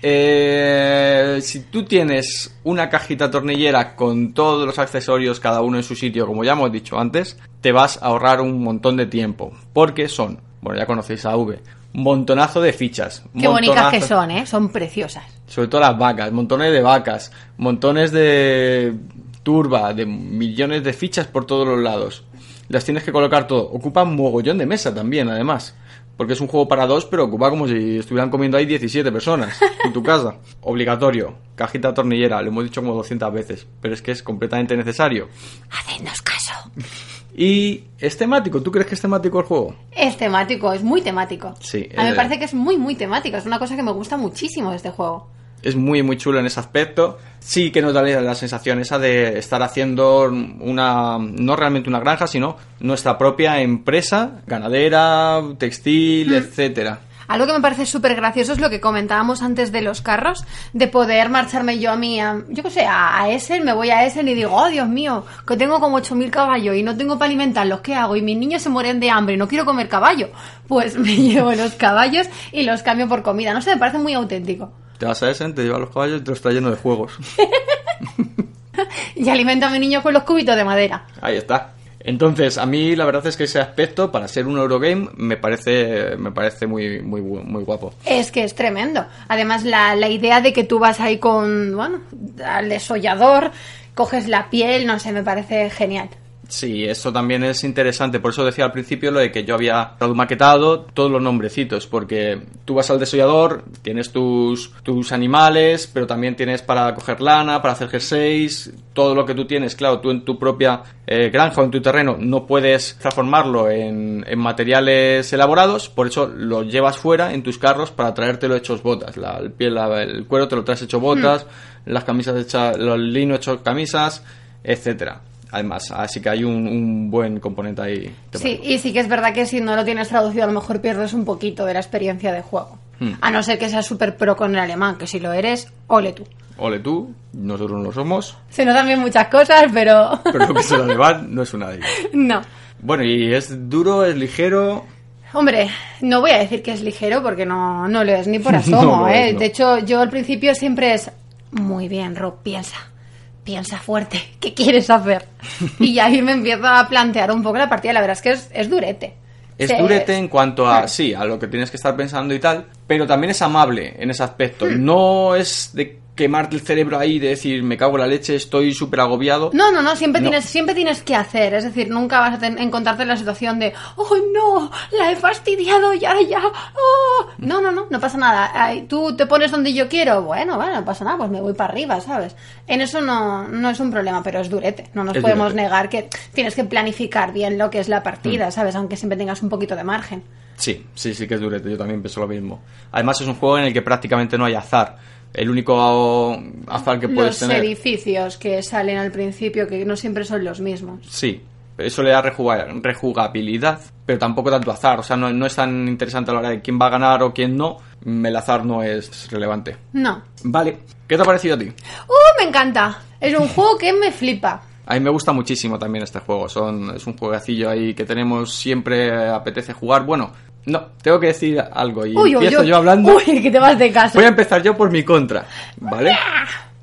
eh, si tú tienes una cajita tornillera con todos los accesorios, cada uno en su sitio, como ya hemos dicho antes, te vas a ahorrar un montón de tiempo. Porque son, bueno, ya conocéis a V, montonazo de fichas. Qué bonitas que son, ¿eh? Son preciosas. Sobre todo las vacas, montones de vacas, montones de turba, de millones de fichas por todos los lados. Las tienes que colocar todo. Ocupa un mogollón de mesa también, además. Porque es un juego para dos, pero ocupa como si estuvieran comiendo ahí 17 personas en tu casa. Obligatorio. Cajita tornillera, lo hemos dicho como 200 veces, pero es que es completamente necesario. Hacednos caso. Y es temático. ¿Tú crees que es temático el juego? Es temático, es muy temático. Sí, A mí me parece que es muy, muy temático. Es una cosa que me gusta muchísimo de este juego. Es muy muy chulo en ese aspecto. Sí que nos da la sensación esa de estar haciendo una no realmente una granja, sino nuestra propia empresa, ganadera, textil, etcétera. Algo que me parece súper gracioso es lo que comentábamos antes de los carros, de poder marcharme yo a mí, a- yo qué sé, a, a Essen, me voy a Essen y digo, oh Dios mío, que tengo como 8.000 caballos y no tengo para alimentarlos, ¿qué hago? Y mis niños se mueren de hambre y no quiero comer caballo. Pues me llevo los caballos y los cambio por comida. No sé, me parece muy auténtico. Te vas a Essen, te llevas los caballos y te los está lleno de juegos. Y alimento a mi niño con los cubitos de madera. Ahí está. Entonces, a mí la verdad es que ese aspecto, para ser un Eurogame, me parece, me parece muy, muy, muy guapo. Es que es tremendo. Además, la, la idea de que tú vas ahí con, bueno, al desollador, coges la piel, no sé, me parece genial. Sí, eso también es interesante. Por eso decía al principio lo de que yo había maquetado todos los nombrecitos, porque tú vas al desollador, tienes tus, tus animales, pero también tienes para coger lana, para hacer jerseys, todo lo que tú tienes, claro, tú en tu propia eh, granja o en tu terreno no puedes transformarlo en, en materiales elaborados, por eso lo llevas fuera en tus carros para traértelo hechos botas. La, el, piel, la- el cuero te lo traes hecho botas, las camisas hechas, los lino hechos camisas, etcétera. Además, así que hay un, un buen componente ahí. Sí, y sí que es verdad que si no lo tienes traducido a lo mejor pierdes un poquito de la experiencia de juego. Hmm. A no ser que seas súper pro con el alemán, que si lo eres, ole tú. Ole tú, nosotros no lo somos, Se nos dan bien muchas cosas, pero pero lo que es el alemán no es una de ellas. no. Bueno, y es duro, es ligero. Hombre, no voy a decir que es ligero porque no, no lo es ni por asomo, ¿eh? no. De hecho, yo al principio siempre es muy bien, Rob, piensa. Piensa fuerte, ¿qué quieres hacer? Y ahí me empiezo a plantear un poco la partida. La verdad es que es, es durete. Es Sí, durete en cuanto a, Claro. sí, a lo que tienes que estar pensando y tal, pero también es amable en ese aspecto. No es de quemarte el cerebro ahí, de decir, me cago en la leche, estoy súper agobiado. No, no, no, siempre No. tienes, siempre tienes que hacer, es decir, nunca vas a encontrarte en la situación de, oh no, la he fastidiado ya, ya, oh. No, no, no, no pasa nada. Ay, Tú te pones donde yo quiero, bueno, bueno, no pasa nada, pues me voy para arriba, ¿sabes? En eso no, no es un problema, pero es durete. No nos Es podemos durete. negar que tienes que planificar bien lo que es la Mm. partida, ¿sabes? Aunque siempre tengas un poquito de margen. Sí, sí, sí que es durete, yo también pienso lo mismo. Además es un juego en el que prácticamente no hay azar. El único azar que puedes Los tener... edificios que salen al principio, que no siempre son los mismos. Sí, eso le da rejuga- rejugabilidad, pero tampoco tanto azar. O sea, no, no es tan interesante a la hora de quién va a ganar o quién no. El azar no es relevante. No. Vale, ¿qué te ha parecido a ti? ¡Uh, me encanta! Es un juego que me flipa. A mí me gusta muchísimo también este juego. Son, es un jueguecillo ahí que tenemos siempre apetece jugar. Bueno, no, tengo que decir algo y Uy, empiezo uy. yo hablando. Uy, que te vas de casa. Voy a empezar yo por mi contra, ¿vale?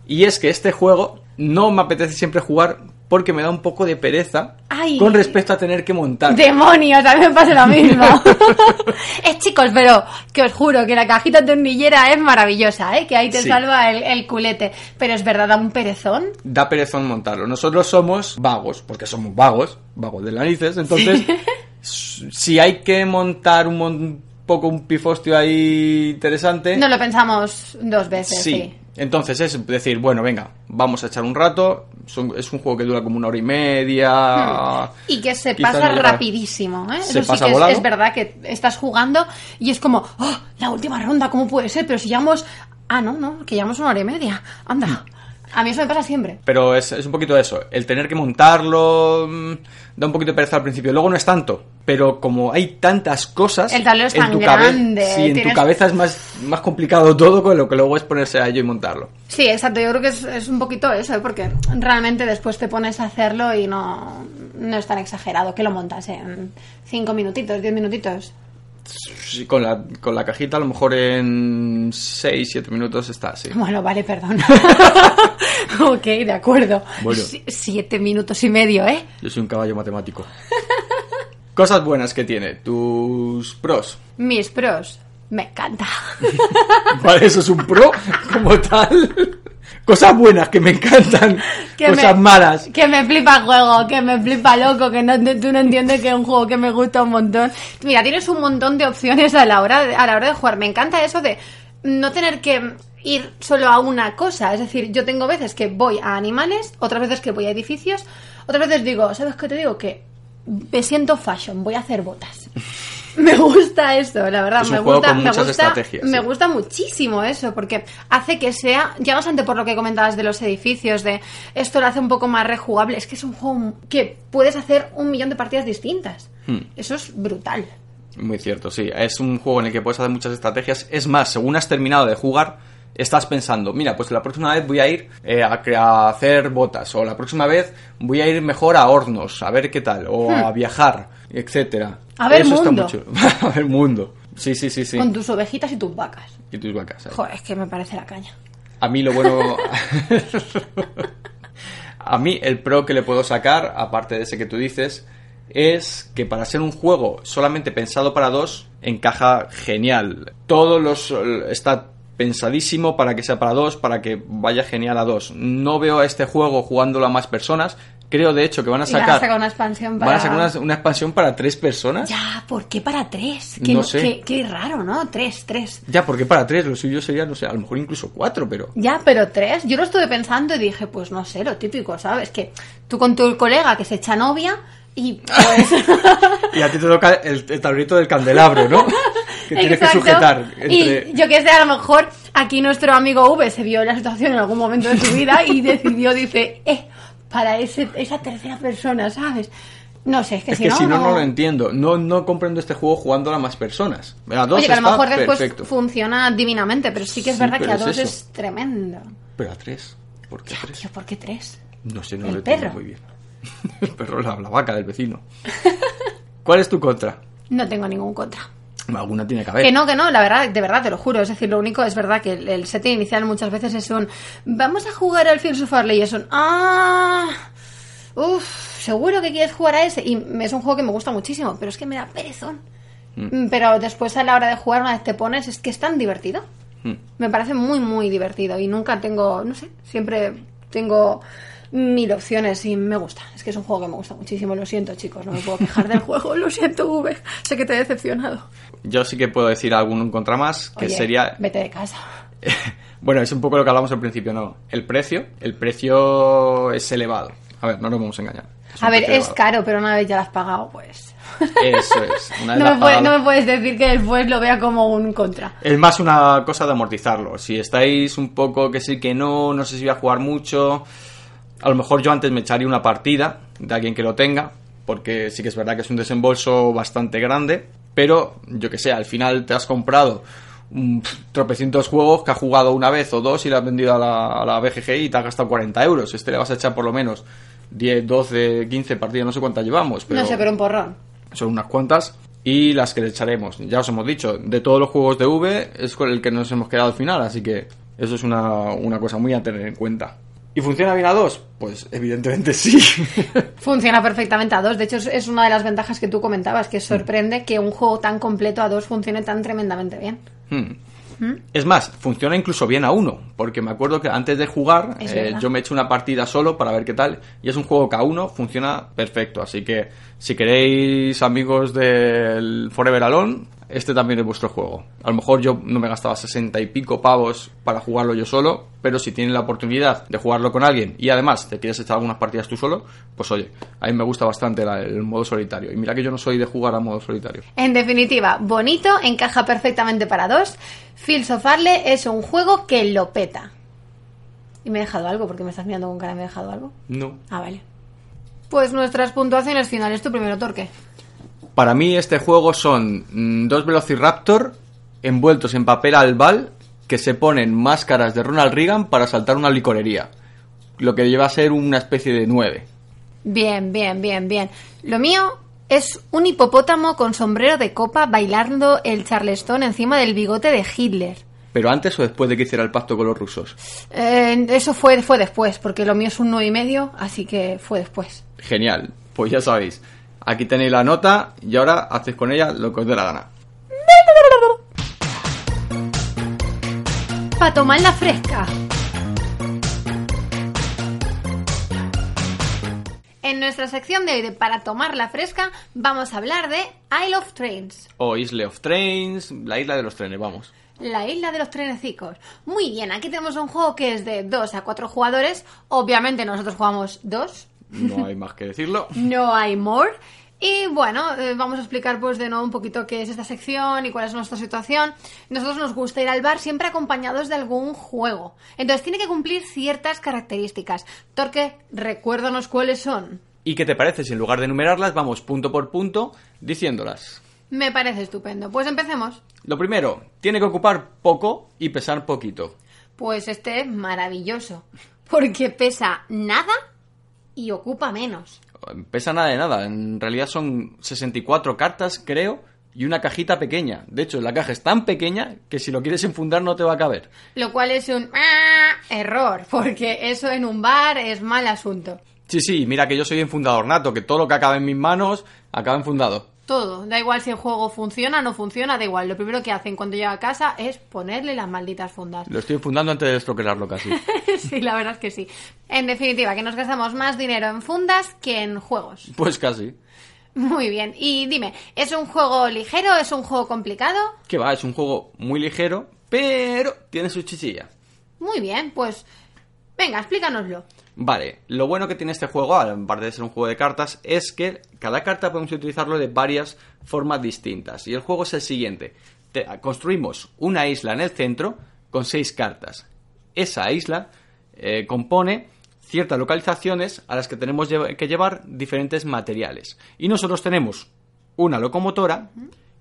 Y es que este juego no me apetece siempre jugar porque me da un poco de pereza Ay. con respecto a tener que montar. ¡Demonios! A mí me pasa lo mismo. es chicos, pero que os juro que la cajita tornillera es maravillosa, ¿eh? Que ahí te Sí. salva el, el culete. Pero es verdad, da un perezón. da perezón montarlo. Nosotros somos vagos, porque somos vagos, vagos de narices, entonces si hay que montar un poco un pifostio ahí interesante, No lo pensamos dos veces, sí. sí. Entonces es decir, bueno, venga, vamos a echar un rato. Son- es un juego que dura como una hora y media. Y que se pasa no rapidísimo, ¿eh? Se Eso sí que es, es verdad que estás jugando y es como, ¡oh! La última ronda, ¿cómo puede ser? Pero si llevamos... Ah, no, no, que llevamos una hora y media. Anda. A mí eso me pasa siempre. Pero es, es un poquito eso. El tener que montarlo mm, da un poquito de pereza al principio. Luego no es tanto. Pero como hay tantas cosas. El tablero es en tan tu cabe- grande, Sí, en tienes- tu cabeza es más, más complicado todo con lo que luego es ponerse a ello y montarlo. Sí, exacto. Yo creo que es, es un poquito eso, ¿eh? porque realmente después te pones a hacerlo y no, no es tan exagerado que lo montas en cinco minutitos, diez minutitos. Con la, con la cajita a lo mejor en 6, 7 minutos está, sí. Bueno, vale, perdón. ok, de acuerdo. Bueno. Si- siete minutos y medio, ¿eh? Yo soy un caballo matemático. Cosas buenas que tiene, tus pros. Mis pros. Me encanta. Vale, eso es un pro como tal. Cosas buenas que me encantan. Que Cosas me- malas. Que me flipa el juego, que me flipa loco, que no, tú no entiendes que es un juego que me gusta un montón. Mira, tienes un montón de opciones a la hora de, a la hora de jugar. Me encanta eso de no tener que ir solo a una cosa. Es decir, yo tengo veces que voy a animales, otras veces que voy a edificios, otras veces digo, ¿sabes qué te digo? Que me siento fashion, voy a hacer botas. Me gusta eso, la verdad, Es me gusta, me gusta, me sí. gusta muchísimo eso, porque hace que sea, ya bastante por lo que comentabas de los edificios, de esto lo hace un poco más rejugable, es que es un juego que puedes hacer un millón de partidas distintas. Hmm. Eso es brutal. Muy cierto, sí. Es un juego en el que puedes hacer muchas estrategias. Es más, según has terminado de jugar, estás pensando, mira, pues la próxima vez voy a ir eh, a, a hacer botas, o la próxima vez voy a ir mejor a hornos, a ver qué tal, o a viajar, etcétera. A ver Eso está mundo. chulo. a ver mundo. Sí, sí, sí, sí. Con tus ovejitas y tus vacas. Y tus vacas. ahí. Joder, es que me parece la caña. A mí lo bueno... a mí el pro que le puedo sacar, aparte de ese que tú dices, es que para ser un juego solamente pensado para dos, encaja genial. Todos los... está pensadísimo para que sea para dos, para que vaya genial a dos. No veo a este juego jugándolo a más personas. Creo, de hecho, que van a Y van a sacar... sacar una expansión para... Van a sacar una, una expansión para tres personas. Ya, ¿por qué para tres? Qué, No sé. qué- qué raro, ¿no? Tres, tres. Ya, porque para tres, lo suyo sería, no sé, a lo mejor incluso cuatro, pero... Ya, pero tres. Yo lo estuve pensando y dije, pues no sé, lo típico, ¿sabes? Que tú con tu colega que se echa novia y pues... Y a ti te toca el, el tablerito del candelabro, ¿no? Que tienes que sujetar entre... Y yo que sé, a lo mejor aquí nuestro amigo V se vio en la situación en algún momento de su vida y decidió, dice, eh, para ese, esa tercera persona, ¿sabes? No sé, es que Es si que no... si no, no lo entiendo. No, no comprendo este juego jugándolo a más personas. A dos Oye, que a lo mejor después perfecto. funciona divinamente, pero sí que es Sí, verdad que a es dos eso. es tremendo. Pero a tres. ¿Por qué tres? Tío, ¿por qué tres? No sé, no el lo entiendo perro. muy bien. el perro, la, la vaca del vecino. ¿Cuál es tu contra? No tengo ningún contra. Alguna tiene que haber. Que no, que no, la verdad, de verdad, te lo juro. Es decir, lo único es verdad que el, el setting inicial muchas veces es un vamos a jugar al Fields of Farley y es un ah, uff, seguro que quieres jugar a ese. Y es un juego que me gusta muchísimo, pero es que me da perezón. Mm, Pero después a la hora de jugar, una vez te pones, es que es tan divertido. Mm. Me parece muy, muy divertido y nunca tengo, no sé, siempre tengo mil opciones y me gusta. Es que es un juego que me gusta muchísimo. Lo siento, chicos, no me puedo quejar del juego. Lo siento, V. Sé que te he decepcionado. Yo sí que puedo decir algún contra más, que Oye, sería... Vete de casa. bueno, es un poco lo que hablamos al principio, ¿no? El precio. El precio es elevado. A ver, no nos vamos a engañar. A ver, precio es elevado. caro, pero una vez ya lo has pagado, pues. Eso es. Una vez No me, puedes, pagado- no me puedes decir que después lo vea como un contra. Es más una cosa de amortizarlo. Si estáis un poco que sí que no, no sé si voy a jugar mucho, a lo mejor yo antes me echaría una partida de alguien que lo tenga, porque sí que es verdad que es un desembolso bastante grande, pero yo que sé, al final te has comprado un tropecientos juegos que has jugado una vez o dos y le has vendido a la, a la BGG y te has gastado 40 euros. Este le vas a echar por lo menos 10, 12, 15 partidas, no sé cuántas llevamos, pero No sé, pero un porrón. son unas cuantas y las que le echaremos. Ya os hemos dicho, de todos los juegos de V es con el que nos hemos quedado al final, así que eso es una, una cosa muy a tener en cuenta. ¿Y funciona bien a dos? Pues evidentemente sí. Funciona perfectamente a dos. De hecho, es- una de las ventajas que tú comentabas, que sorprende que un juego tan completo a dos funcione tan tremendamente bien. Hmm. Es más, funciona incluso bien a uno, porque me acuerdo que antes de jugar eh, yo me he hecho una partida solo para ver qué tal, y es un juego que a uno funciona perfecto, así que si queréis amigos del Forever Alone, este también es vuestro juego. A lo mejor yo no me gastaba sesenta y pico pavos para jugarlo yo solo, pero si tienes la oportunidad de jugarlo con alguien y además te quieres echar algunas partidas tú solo, pues oye, a mí me gusta bastante la- el modo solitario. Y mira que yo no soy de jugar a modo solitario. En definitiva, bonito, encaja perfectamente para dos. Fields of Arle es un juego que lo peta. ¿Y me he dejado algo? porque me estás mirando con cara? ¿Me he dejado algo? No. Ah, vale. Pues nuestras puntuaciones finales. Tu primero, Torque. Para mí este juego son mm, dos Velociraptor envueltos en papel albal que se ponen máscaras de Ronald Reagan para saltar una licorería. Lo que lleva a ser una especie de 9. Bien, bien, bien, bien. Lo mío es un hipopótamo con sombrero de copa bailando el charleston encima del bigote de Hitler. Pero antes o después de que hiciera el pacto con los rusos. Eh, eso fue, fue después, porque lo mío es un nueve y medio, así que fue después. Genial. Pues ya sabéis. Aquí tenéis la nota y ahora hacéis con ella lo que os dé la gana. Para tomar la fresca. En nuestra sección de hoy de Para tomar la fresca vamos a hablar de Isle of Trains. O Isle of Trains, la isla de los trenes, vamos. La isla de los trenecicos. Muy bien, aquí tenemos un juego que es de 2 a 4 jugadores. Obviamente nosotros jugamos 2. No hay más que decirlo. No hay more. Y bueno, eh, vamos a explicar pues de nuevo un poquito qué es esta sección y cuál es nuestra situación. Nosotros nos gusta ir al bar siempre acompañados de algún juego. Entonces tiene que cumplir ciertas características. Torque, recuérdanos cuáles son. ¿Y qué te parece si en lugar de enumerarlas vamos punto por punto diciéndolas? Me parece estupendo. Pues empecemos. Lo primero, tiene que ocupar poco y pesar poquito. Pues este es maravilloso. Porque pesa nada y ocupa menos. Pesa nada de nada. En realidad son 64 cartas, creo, y una cajita pequeña. De hecho, la caja es tan pequeña que si lo quieres enfundar no te va a caber. Lo cual es un ¡ah! error, porque eso en un bar es mal asunto. Sí, sí, mira que yo soy enfundador nato, que todo lo que acaba en mis manos acaba enfundado. Todo, da igual si el juego funciona o no funciona, da igual. Lo primero que hacen cuando llega a casa es ponerle las malditas fundas. Lo estoy enfundando antes de estroquelarlo casi. sí, la verdad es que sí. En definitiva, que nos gastamos más dinero en fundas que en juegos. Pues casi. Muy bien. Y dime, ¿es un juego ligero? ¿Es un juego complicado? Que va, es un juego muy ligero, pero tiene su chichilla. Muy bien, pues venga, explícanoslo. Vale, lo bueno que tiene este juego, aparte de ser un juego de cartas, es que cada carta podemos utilizarlo de varias formas distintas. Y el juego es el siguiente. Te- construimos una isla en el centro con seis cartas. Esa isla eh, compone ciertas localizaciones a las que tenemos que llevar diferentes materiales. Y nosotros tenemos una locomotora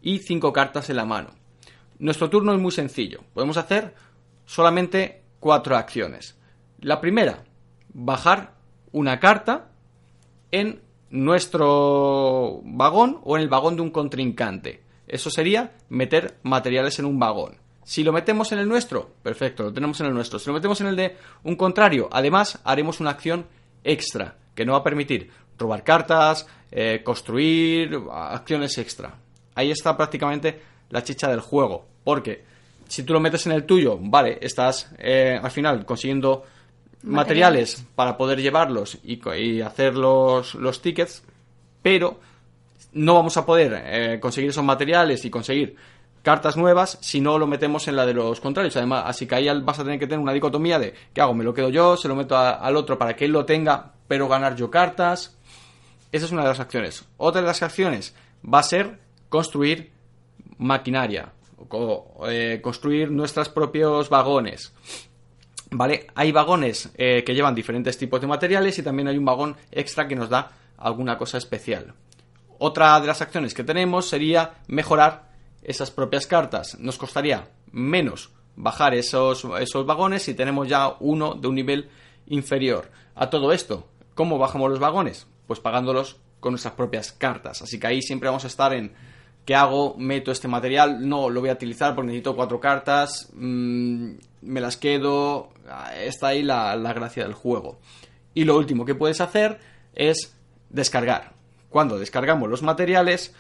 y cinco cartas en la mano. Nuestro turno es muy sencillo. Podemos hacer solamente cuatro acciones. La primera, bajar una carta en nuestro vagón o en el vagón de un contrincante. Eso sería meter materiales en un vagón. Si lo metemos en el nuestro, perfecto, lo tenemos en el nuestro. Si lo metemos en el de un contrario, además haremos una acción extra que nos va a permitir robar cartas, eh, construir acciones extra. Ahí está prácticamente la chicha del juego. Porque si tú lo metes en el tuyo, vale, estás eh, al final consiguiendo materiales para poder llevarlos y, y hacer los, los tickets, pero no vamos a poder eh, conseguir esos materiales y conseguir cartas nuevas si no lo metemos en la de los contrarios. Además, así que ahí vas a tener que tener una dicotomía de ¿qué hago? ¿Me lo quedo yo? ¿Se lo meto a- al otro para que él lo tenga, pero ganar yo cartas? Esa es una de las acciones. Otra de las acciones va a ser construir maquinaria, o, eh, construir nuestros propios vagones. ¿Vale? Hay vagones eh, que llevan diferentes tipos de materiales y también hay un vagón extra que nos da alguna cosa especial. Otra de las acciones que tenemos sería mejorar esas propias cartas. Nos costaría menos bajar esos, esos vagones si tenemos ya uno de un nivel inferior. A todo esto, ¿cómo bajamos los vagones? Pues pagándolos con nuestras propias cartas. Así que ahí siempre vamos a estar en ¿qué hago? ¿Meto este material? No, lo voy a utilizar porque necesito cuatro cartas. mm, me las quedo. Ah, Está ahí la, gracia del juego. Y lo último que puedes hacer es descargar. Cuando descargamos los materiales,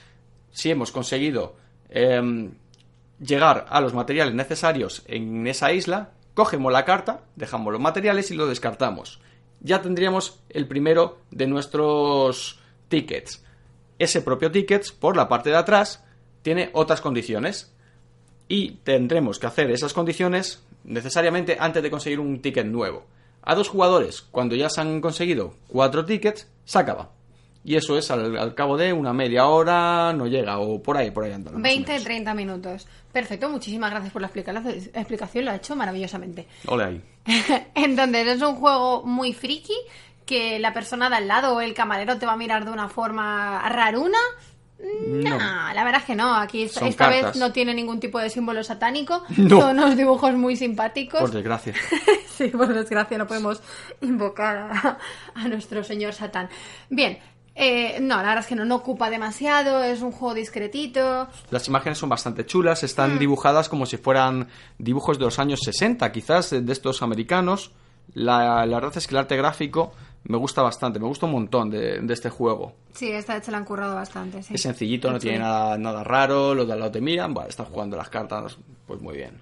si hemos conseguido em, llegar a los materiales necesarios en esa isla, cogemos la carta, dejamos los materiales y lo descartamos. Ya tendríamos el primero de nuestros tickets. Ese propio ticket, por la parte de atrás, tiene otras condiciones. Y tendremos que hacer esas condiciones necesariamente antes de conseguir un ticket nuevo. A dos jugadores, cuando ya se han conseguido cuatro tickets, se acaba. Y eso es al, al cabo de una media hora, no llega, o por ahí, por ahí anda. más o 20, menos. 30 minutos. Perfecto, muchísimas gracias por la explica- explicación, lo ha hecho maravillosamente. Ole ahí. Entonces, es un juego muy friki que la persona de al lado o el camarero te va a mirar de una forma raruna. No, la verdad es que no. Aquí Son esta vez no tiene ningún tipo de símbolo satánico. No. Son unos dibujos muy simpáticos. Por desgracia. sí, por desgracia no podemos invocar a, a nuestro señor Satán. Bien, eh, no, la verdad es que no, no ocupa demasiado, es un juego discretito. Las imágenes son bastante chulas, están dibujadas como si fueran dibujos de los años 60, quizás, de estos americanos. La, la verdad es que el arte gráfico me gusta bastante, me gusta un montón de, de este juego. Sí, esta vez se la han currado bastante, sí. Es sencillito, no Sí. tiene nada, nada raro, los de al lado te miran, vale, estás jugando las cartas, pues muy bien.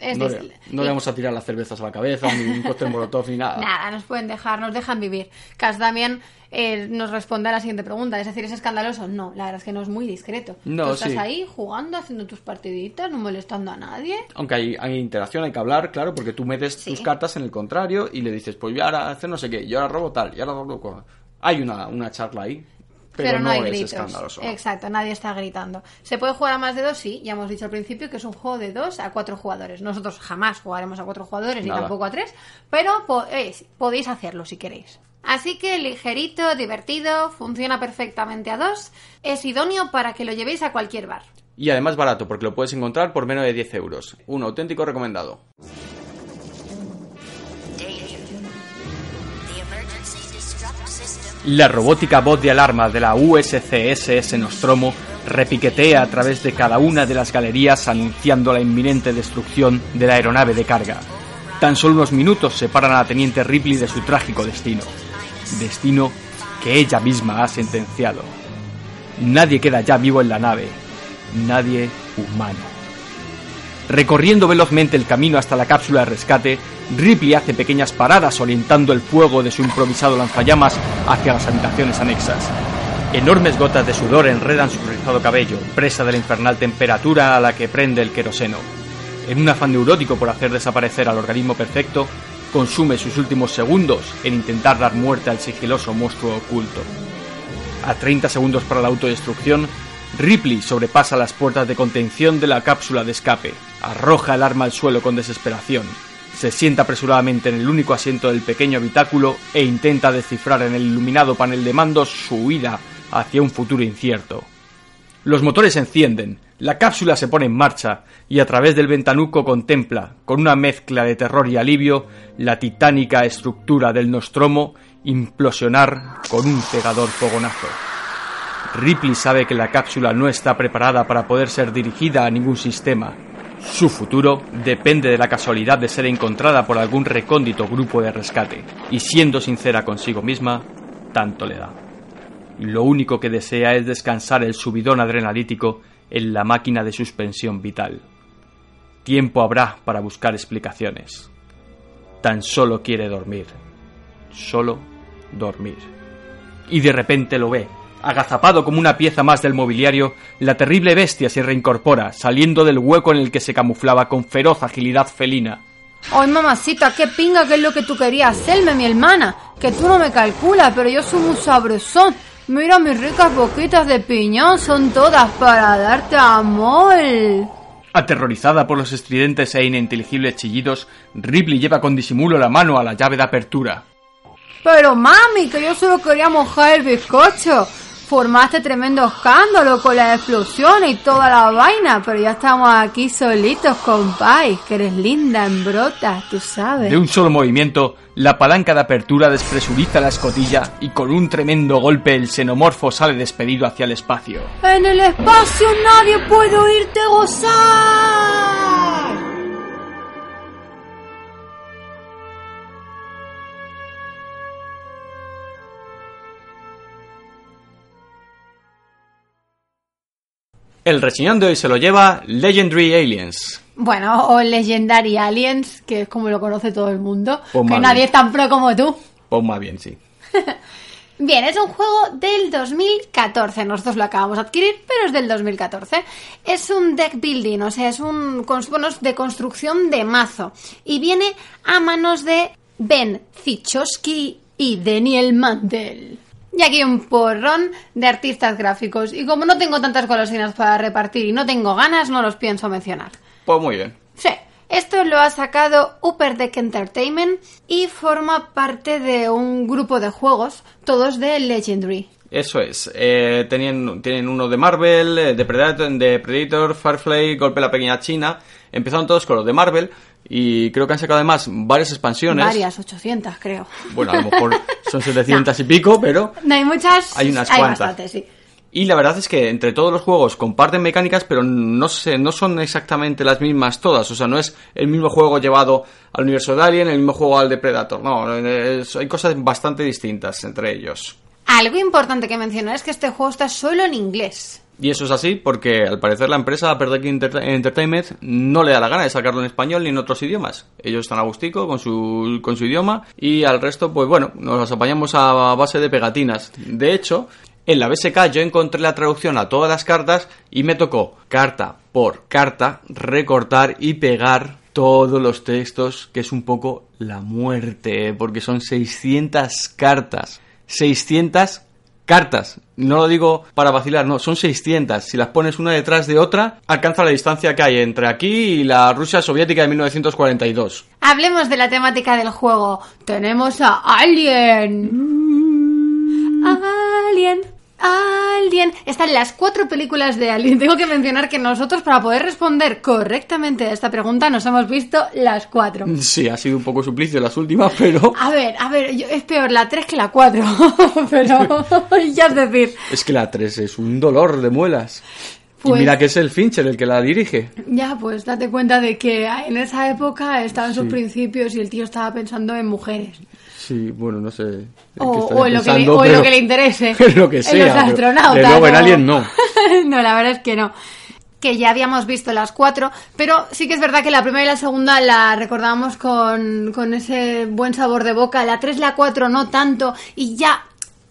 Es no, le, no le vamos a tirar las cervezas a la cabeza, ni un cóctel molotov, ni nada. Nada, nos pueden dejar, nos dejan vivir. Cas también eh, nos responde a la siguiente pregunta, es decir, ¿es escandaloso? No, la verdad es que no es muy discreto. No, Tú estás sí. ahí jugando, haciendo tus partiditas, no molestando a nadie. Aunque hay, hay interacción, hay que hablar, claro, porque tú metes Sí. tus cartas en el contrario y le dices, pues yo ahora hacer no sé qué, yo ahora robo tal, y ahora robo. Hay una, una charla ahí, pero, no, hay es gritos. Exacto, nadie está gritando. ¿Se puede jugar a más de dos? Sí, ya hemos dicho al principio que es un juego de dos a cuatro jugadores. Nosotros jamás jugaremos a cuatro jugadores ni tampoco a tres, pero po- eh, podéis hacerlo si queréis. Así que ligerito, divertido, funciona perfectamente a dos, es idóneo para que lo llevéis a cualquier bar. Y además barato, porque lo puedes encontrar por menos de 10 euros. Un auténtico recomendado. La robótica voz de alarma de la USCSS Nostromo repiquetea a través de cada una de las galerías anunciando la inminente destrucción de la aeronave de carga. Tan solo unos minutos separan a la teniente Ripley de su trágico destino. Destino que ella misma ha sentenciado. Nadie queda ya vivo en la nave. Nadie humano. Recorriendo velozmente el camino hasta la cápsula de rescate, Ripley hace pequeñas paradas orientando el fuego de su improvisado lanzallamas hacia las habitaciones anexas. Enormes gotas de sudor enredan su rizado cabello, presa de la infernal temperatura a la que prende el queroseno. En un afán neurótico por hacer desaparecer al organismo perfecto, consume sus últimos segundos en intentar dar muerte al sigiloso monstruo oculto. A 30 segundos para la autodestrucción, Ripley sobrepasa las puertas de contención de la cápsula de escape, arroja el arma al suelo con desesperación, se sienta apresuradamente en el único asiento del pequeño habitáculo e intenta descifrar en el iluminado panel de mandos su huida hacia un futuro incierto. Los motores se encienden, la cápsula se pone en marcha y a través del ventanuco contempla, con una mezcla de terror y alivio, la titánica estructura del Nostromo implosionar con un cegador fogonazo. Ripley sabe que la cápsula no está preparada para poder ser dirigida a ningún sistema. Su futuro depende de la casualidad de ser encontrada por algún recóndito grupo de rescate, y siendo sincera consigo misma, tanto le da. Lo único que desea es descansar el subidón adrenalítico en la máquina de suspensión vital. Tiempo habrá para buscar explicaciones. Tan solo quiere dormir. Solo dormir. Y de repente lo ve. Agazapado como una pieza más del mobiliario, la terrible bestia se reincorpora, saliendo del hueco en el que se camuflaba con feroz agilidad felina. Ay, mamacita, qué pinga que es lo que tú querías hacerme, mi hermana. Que tú no me calculas, pero yo soy muy sabrosón. Mira mis ricas boquitas de piñón, son todas para darte amor. Aterrorizada por los estridentes e ininteligibles chillidos, Ripley lleva con disimulo la mano a la llave de apertura. Pero mami, que yo solo quería mojar el bizcocho. Formaste tremendo escándalo con las explosiones y toda la vaina, pero ya estamos aquí solitos, compay, que eres linda en brotas, tú sabes. De un solo movimiento, la palanca de apertura despresuriza la escotilla y con un tremendo golpe el xenomorfo sale despedido hacia el espacio. En el espacio nadie puede oírte gozar. El reseñón de hoy se lo lleva Legendary Aliens. Bueno, o Legendary Aliens, que es como lo conoce todo el mundo, Pues que nadie bien. es tan pro como tú. Pues más bien, sí. Bien, es un juego del 2014. Nosotros lo acabamos de adquirir, pero es del 2014. Es un deck building, o sea, es un bueno, es de construcción de mazo. Y viene a manos de Ben Zichowski y Daniel Mandel. Y aquí un porrón de artistas gráficos. Y como no tengo tantas golosinas para repartir y no tengo ganas, no los pienso mencionar. Pues muy bien. Sí, esto lo ha sacado Upper Deck Entertainment y forma parte de un grupo de juegos, todos de Legendary. Eso es. Eh, tenían, tienen uno de Marvel, eh, de Predator, de Predator, Firefly, Golpe a la Pequeña China. Empezaron todos con los de Marvel y creo que han sacado además varias expansiones. Varias, 800 creo. Bueno, a lo mejor son 700 y pico, pero... No hay muchas. Hay unas hay cuantas. sí. Y la verdad es que entre todos los juegos comparten mecánicas, pero no sé, no son exactamente las mismas todas. O sea, no es el mismo juego llevado al universo de Alien, el mismo juego al de Predator. No, es- hay cosas bastante distintas entre ellos. Algo importante que mencionar es que este juego está solo en inglés. Y eso es así porque al parecer la empresa Upper Deck Enter- Entertainment no le da la gana de sacarlo en español ni en otros idiomas. Ellos están a gustico con su, con su idioma y al resto, pues bueno, nos las apañamos a base de pegatinas. De hecho, en la BSK yo encontré la traducción a todas las cartas y me tocó carta por carta recortar y pegar todos los textos, que es un poco la muerte, porque son 600 cartas. 600 cartas. No lo digo para vacilar, no, son 600. Si las pones una detrás de otra, alcanza la distancia que hay entre aquí y la Rusia soviética de 1942. Hablemos de la temática del juego. Tenemos a Alien. Alien. Alien. Están las cuatro películas de Alien. Tengo que mencionar que nosotros, para poder responder correctamente a esta pregunta, nos hemos visto las cuatro. Sí, ha sido un poco suplicio las últimas, pero A ver, a ver, yo- es peor la 3 que la 4. Pero, ya es decir, es que la 3 es un dolor de muelas. Pues- Y mira que es el Fincher el que la dirige. ya pues date cuenta de que en esa época estaba en sus principios y el tío estaba pensando en mujeres. Sí, bueno, no sé. en qué O, o lo que le, o en lo pero- que le interese. lo que En sea, los pero astronautas. de luego en Alien no. no, la verdad es que no. Que ya habíamos visto las cuatro, pero sí que es verdad que la primera y la segunda la recordábamos con, con ese buen sabor de boca. La tres, la cuatro no tanto. Y ya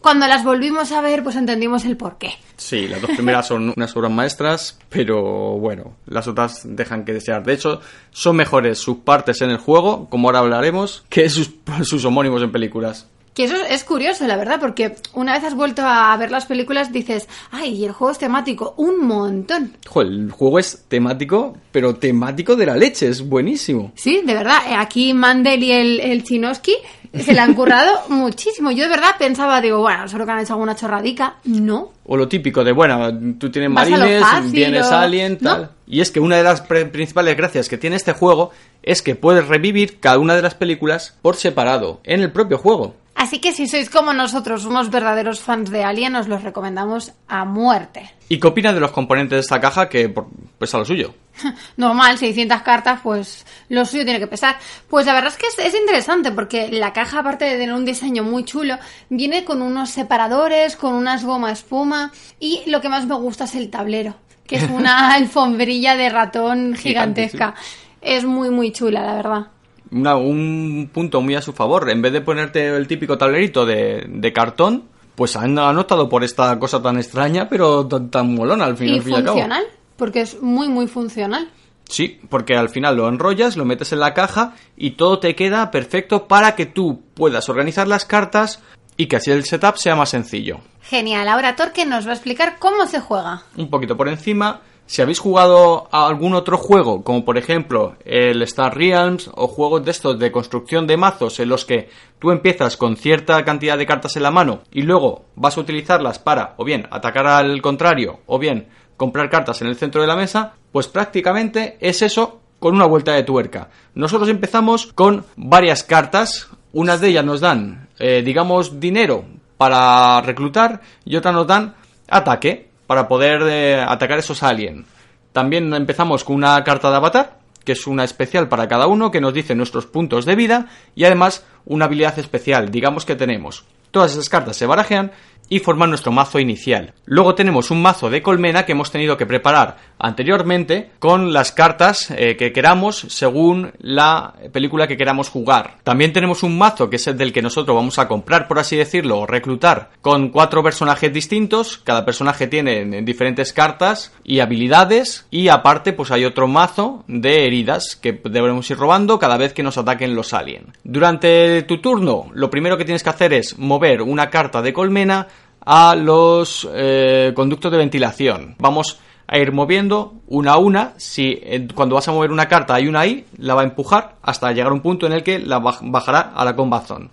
cuando las volvimos a ver, pues entendimos el porqué. Sí, las dos primeras son unas obras maestras, pero bueno, las otras dejan que desear. De hecho, son mejores sus partes en el juego, como ahora hablaremos, que sus, sus homónimos en películas. Que eso es curioso, la verdad, porque una vez has vuelto a ver las películas dices, ay, y el juego es temático, un montón. Joder, el juego es temático, pero temático de la leche, es buenísimo. Sí, de verdad, eh, aquí Mandel y el, el Chinoski se le han currado muchísimo. Yo de verdad pensaba, digo, bueno, solo que han hecho alguna chorradica. No. O lo típico de, bueno, tú tienes Vas marines, fácil, vienes o- alien, ¿no? tal. Y es que una de las principales gracias que tiene este juego es que puedes revivir cada una de las películas por separado, en el propio juego. Así que si sois como nosotros, unos verdaderos fans de Alien, os los recomendamos a muerte. ¿Y qué opinas de los componentes de esta caja que pesa lo suyo? Normal, 600 cartas, pues lo suyo tiene que pesar. Pues la verdad es que es, es interesante porque la caja, aparte de tener un diseño muy chulo, viene con unos separadores, con unas goma espuma y lo que más me gusta es el tablero, que es una alfombrilla de ratón gigantesca. Es muy, muy chula, la verdad. Una- un punto muy a su favor. En vez de ponerte el típico tablerito de, de cartón, pues han han optado por esta cosa tan extraña, pero tan, tan molona al fin, Y al fin y al cabo. funcional, porque es muy, muy funcional. Sí, porque al final lo enrollas, lo metes en la caja y todo te queda perfecto para que tú puedas organizar las cartas y que así el setup sea más sencillo. Genial, ahora Torque nos va a explicar cómo se juega. Un poquito por encima, si habéis jugado algún otro juego, como por ejemplo el Star Realms o juegos de estos de construcción de mazos en los que tú empiezas con cierta cantidad de cartas en la mano y luego vas a utilizarlas para o bien atacar al contrario o bien comprar cartas en el centro de la mesa, pues prácticamente es eso con una vuelta de tuerca. Nosotros empezamos con varias cartas, unas de ellas nos dan, eh, digamos, dinero para reclutar y otras nos dan ataque para poder eh, atacar esos aliens. También empezamos con una carta de avatar, que es una especial para cada uno, que nos dice nuestros puntos de vida y además una habilidad especial. Digamos que tenemos todas esas cartas se barajean y forman nuestro mazo inicial. Luego tenemos un mazo de colmena que hemos tenido que preparar anteriormente con las cartas eh, que queramos según la película que queramos jugar. También tenemos un mazo que es el del que nosotros vamos a comprar, por así decirlo, o reclutar con cuatro personajes distintos. Cada personaje tiene diferentes cartas y habilidades y aparte pues hay otro mazo de heridas que debemos ir robando cada vez que nos ataquen los aliens. Durante tu turno, lo primero que tienes que hacer es mover una carta de colmena a los eh, conductos de ventilación. Vamos a ir moviendo una a una. Si eh, cuando vas a mover una carta hay una ahí, la va a empujar hasta llegar a un punto en el que la baj- bajará a la combazón.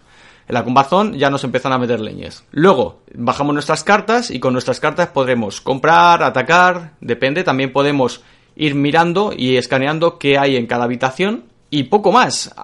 En la combazón ya nos empiezan a meter leñes. Luego bajamos nuestras cartas y con nuestras cartas podremos comprar, atacar, depende. También podemos ir mirando y escaneando qué hay en cada habitación y poco más.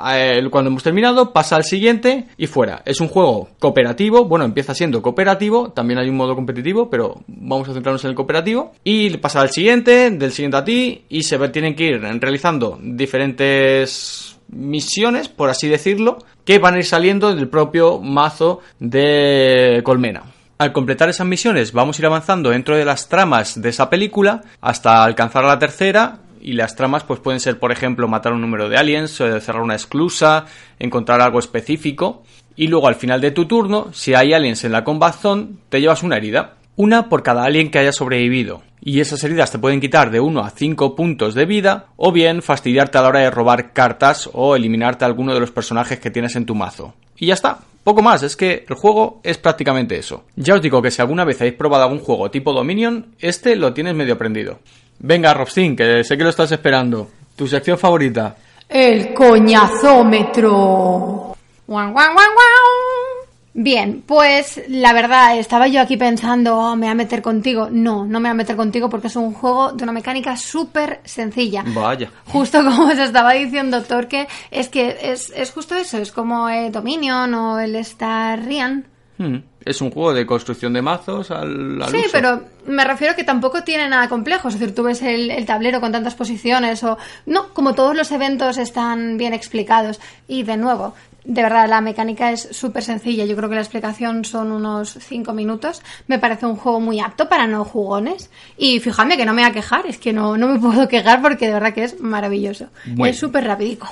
Cuando hemos terminado, pasa al siguiente y fuera. Es un juego cooperativo, bueno, empieza siendo cooperativo, también hay un modo competitivo, pero vamos a centrarnos en el cooperativo. Y pasa al siguiente, del siguiente a ti, y se tienen que ir realizando diferentes misiones, por así decirlo, que van a ir saliendo del propio mazo de Colmena. Al completar esas misiones vamos a ir avanzando dentro de las tramas de esa película hasta alcanzar la tercera y las tramas pues pueden ser por ejemplo matar un número de aliens, eh, cerrar una esclusa, encontrar algo específico y luego al final de tu turno, si hay aliens en la combat zone, te llevas una herida. Una por cada alien que haya sobrevivido. Y esas heridas te pueden quitar de 1 a 5 puntos de vida, o bien fastidiarte a la hora de robar cartas o eliminarte a alguno de los personajes que tienes en tu mazo. Y ya está, poco más, es que el juego es prácticamente eso. Ya os digo que si alguna vez habéis probado algún juego tipo Dominion, este lo tienes medio aprendido. Venga, Robstin, que sé que lo estás esperando. Tu sección favorita. El coñazómetro. Guau, guau, guau, guau. Bien, pues la verdad, estaba yo aquí pensando, "Oh, me voy a meter contigo. No, no me voy a meter contigo porque es un juego de una mecánica súper sencilla. Vaya. Justo como os estaba diciendo Torque, es que es, es justo eso, es como eh, Dominion o el Star Rian. Hmm, Es un juego de construcción de mazos al, al Sí, uso. pero me refiero que tampoco tiene nada complejo. Es decir, tú ves el, el tablero con tantas posiciones o... No, como todos los eventos están bien explicados. Y de nuevo, de verdad, la mecánica es súper sencilla. Yo creo que la explicación son unos 5 minutos. Me parece un juego muy apto para no jugones. Y fíjame que no me voy a quejar. Es que no, no me puedo quejar porque de verdad que es maravilloso. Bueno. Es súper rapidico.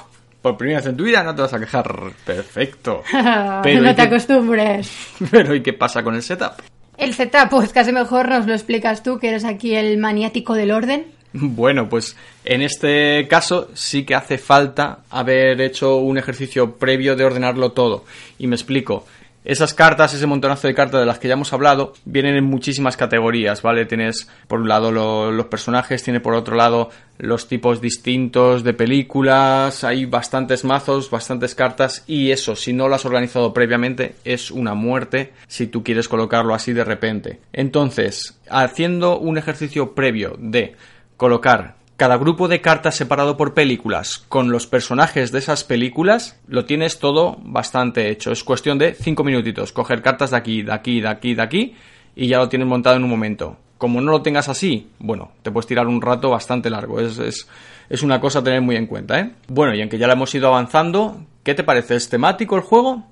Por primera vez en tu vida no te vas a quejar. Perfecto. no ¿y te qué- acostumbres. Pero ¿y qué pasa con el setup? El setup, pues casi mejor nos lo explicas tú, que eres aquí el maniático del orden. Bueno, pues en este caso sí que hace falta haber hecho un ejercicio previo de ordenarlo todo. Y me explico. Esas cartas, ese montonazo de cartas de las que ya hemos hablado, vienen en muchísimas categorías, ¿vale? Tienes por un lado lo- los personajes, tiene por otro lado los tipos distintos de películas, hay bastantes mazos, bastantes cartas y eso, si no lo has organizado previamente, es una muerte si tú quieres colocarlo así de repente. Entonces, haciendo un ejercicio previo de colocar cada grupo de cartas separado por películas con los personajes de esas películas, lo tienes todo bastante hecho. Es cuestión de 5 minutitos, coger cartas de aquí, de aquí, de aquí, de aquí y ya lo tienes montado en un momento. Como no lo tengas así, bueno, te puedes tirar un rato bastante largo. Es, es, es una cosa a tener muy en cuenta, ¿eh? Bueno, y aunque ya la hemos ido avanzando, ¿qué te parece? ¿Es temático el juego?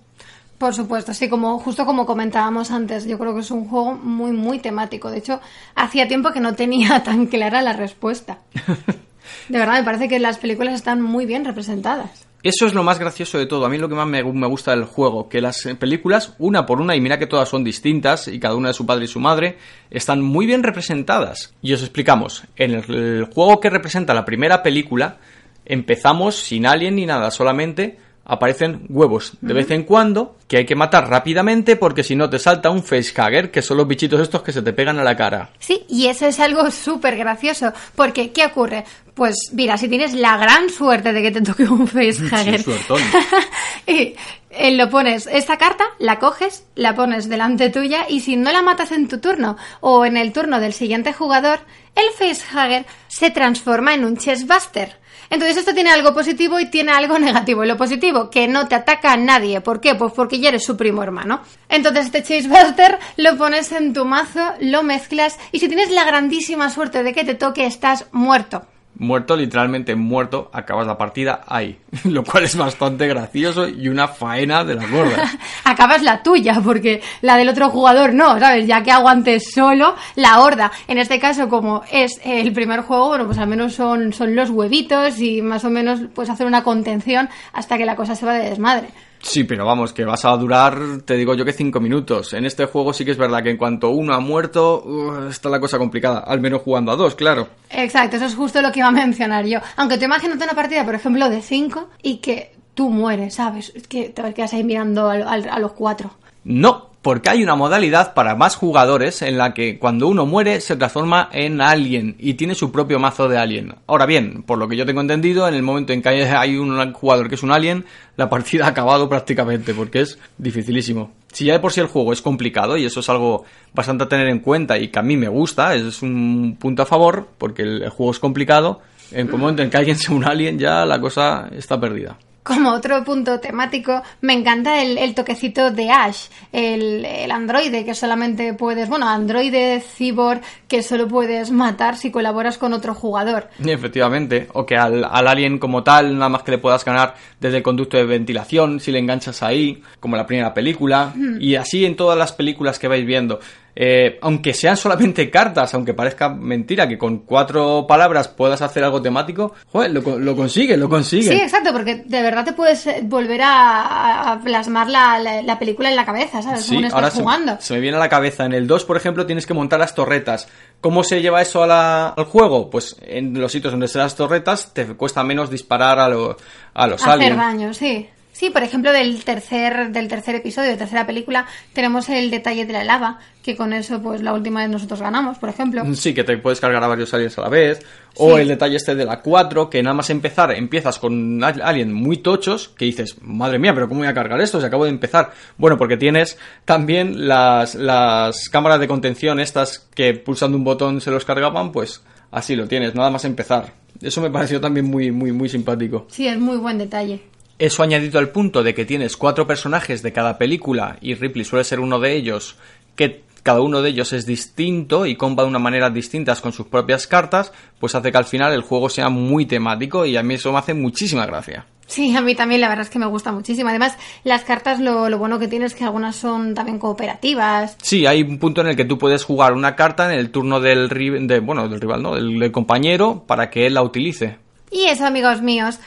Por supuesto, sí, como justo como comentábamos antes, yo creo que es un juego muy muy temático. De hecho, hacía tiempo que no tenía tan clara la respuesta. De verdad, me parece que las películas están muy bien representadas. Eso es lo más gracioso de todo. A mí lo que más me, me gusta del juego, que las películas, una por una, y mira que todas son distintas, y cada una de su padre y su madre, están muy bien representadas. Y os explicamos, en el, el juego que representa la primera película, empezamos sin alien ni nada, solamente aparecen huevos de vez en cuando que hay que matar rápidamente porque si no te salta un facehugger, que son los bichitos estos que se te pegan a la cara. Sí, y eso es algo súper gracioso, porque ¿qué ocurre? Pues mira, si tienes la gran suerte de que te toque un facehugger, Sí, suertón. y eh, lo pones, esta carta la coges, la pones delante tuya y si no la matas en tu turno o en el turno del siguiente jugador, el facehugger se transforma en un chestbuster. Entonces esto tiene algo positivo y tiene algo negativo. Y lo positivo, que no te ataca a nadie. ¿Por qué? Pues porque ya eres su primo hermano. Entonces este Chasebuster lo pones en tu mazo, lo mezclas y si tienes la grandísima suerte de que te toque, estás muerto. Muerto, literalmente muerto, acabas la partida ahí. Lo cual es bastante gracioso y una faena de las gordas. Acabas la tuya, porque la del otro jugador no, ¿sabes? Ya que aguantes solo la horda. En este caso, como es el primer juego, bueno, pues al menos son, son los huevitos y más o menos puedes hacer una contención hasta que la cosa se va de desmadre. Sí, pero vamos, que vas a durar, te digo yo que cinco minutos. En este juego sí que es verdad que en cuanto uno ha muerto, uh, está la cosa complicada. Al menos jugando a dos, claro. Exacto, eso es justo lo que iba a mencionar yo. Aunque tú imagínate una partida, por ejemplo, de 5 y que tú mueres, ¿sabes? Es que te quedas ahí mirando al- a, los cuatro. No, porque hay una modalidad para más jugadores en la que cuando uno muere se transforma en alien y tiene su propio mazo de alien. Ahora bien, por lo que yo tengo entendido, en el momento en que hay- un jugador que es un alien, la partida ha acabado prácticamente porque es dificilísimo. Si ya de por sí el juego es complicado y eso es algo bastante a tener en cuenta y que a mí me gusta, es un punto a favor porque el juego es complicado, En el momento en que alguien sea un alien, ya la cosa está perdida. Como otro punto temático, me encanta el, el toquecito de Ash, el, el androide que solamente puedes, bueno, androide cyborg que solo puedes matar si colaboras con otro jugador. Efectivamente, o que al, al alien como tal, nada más que le puedas ganar desde el conducto de ventilación, si le enganchas ahí, como en la primera película, y así en todas las películas que vais viendo. Eh, aunque sean solamente cartas, aunque parezca mentira que con cuatro palabras puedas hacer algo temático, joder, lo, lo consigue, lo consigue. Sí, exacto, porque de verdad te puedes eh, volver a, a plasmar la, la- la película en la cabeza, ¿sabes? Sí, estás ahora se, jugando. se me viene a la cabeza. En el 2, por ejemplo, tienes que montar las torretas. ¿Cómo se lleva eso a la- al juego? Pues en los sitios donde están las torretas te cuesta menos disparar a, lo- a los Hacer aliens. daño, sí. Sí, por ejemplo, del tercer, del tercer episodio, de tercera película, tenemos el detalle de la lava, que con eso, pues la última vez nosotros ganamos, por ejemplo. Sí, que te puedes cargar a varios aliens a la vez. O Sí. el detalle este de la 4, que nada más empezar empiezas con al- aliens muy tochos, que dices, madre mía, pero ¿cómo voy a cargar esto? Si acabo de empezar. Bueno, porque tienes también las, las cámaras de contención estas que pulsando un botón se los cargaban, pues así lo tienes, nada más empezar. Eso me pareció también muy, muy, muy simpático. Sí, es muy buen detalle. Eso añadido al punto de que tienes cuatro personajes de cada película y Ripley suele ser uno de ellos, que cada uno de ellos es distinto y comba de una manera distintas con sus propias cartas, pues hace que al final el juego sea muy temático y a mí eso me hace muchísima gracia. Sí, a mí también la verdad es que me gusta muchísimo. Además, las cartas lo, lo bueno que tiene es que algunas son también cooperativas. Sí, hay un punto en el que tú puedes jugar una carta en el turno del, de, bueno, del rival, ¿no? Del, del compañero para que él la utilice. Y eso, amigos míos,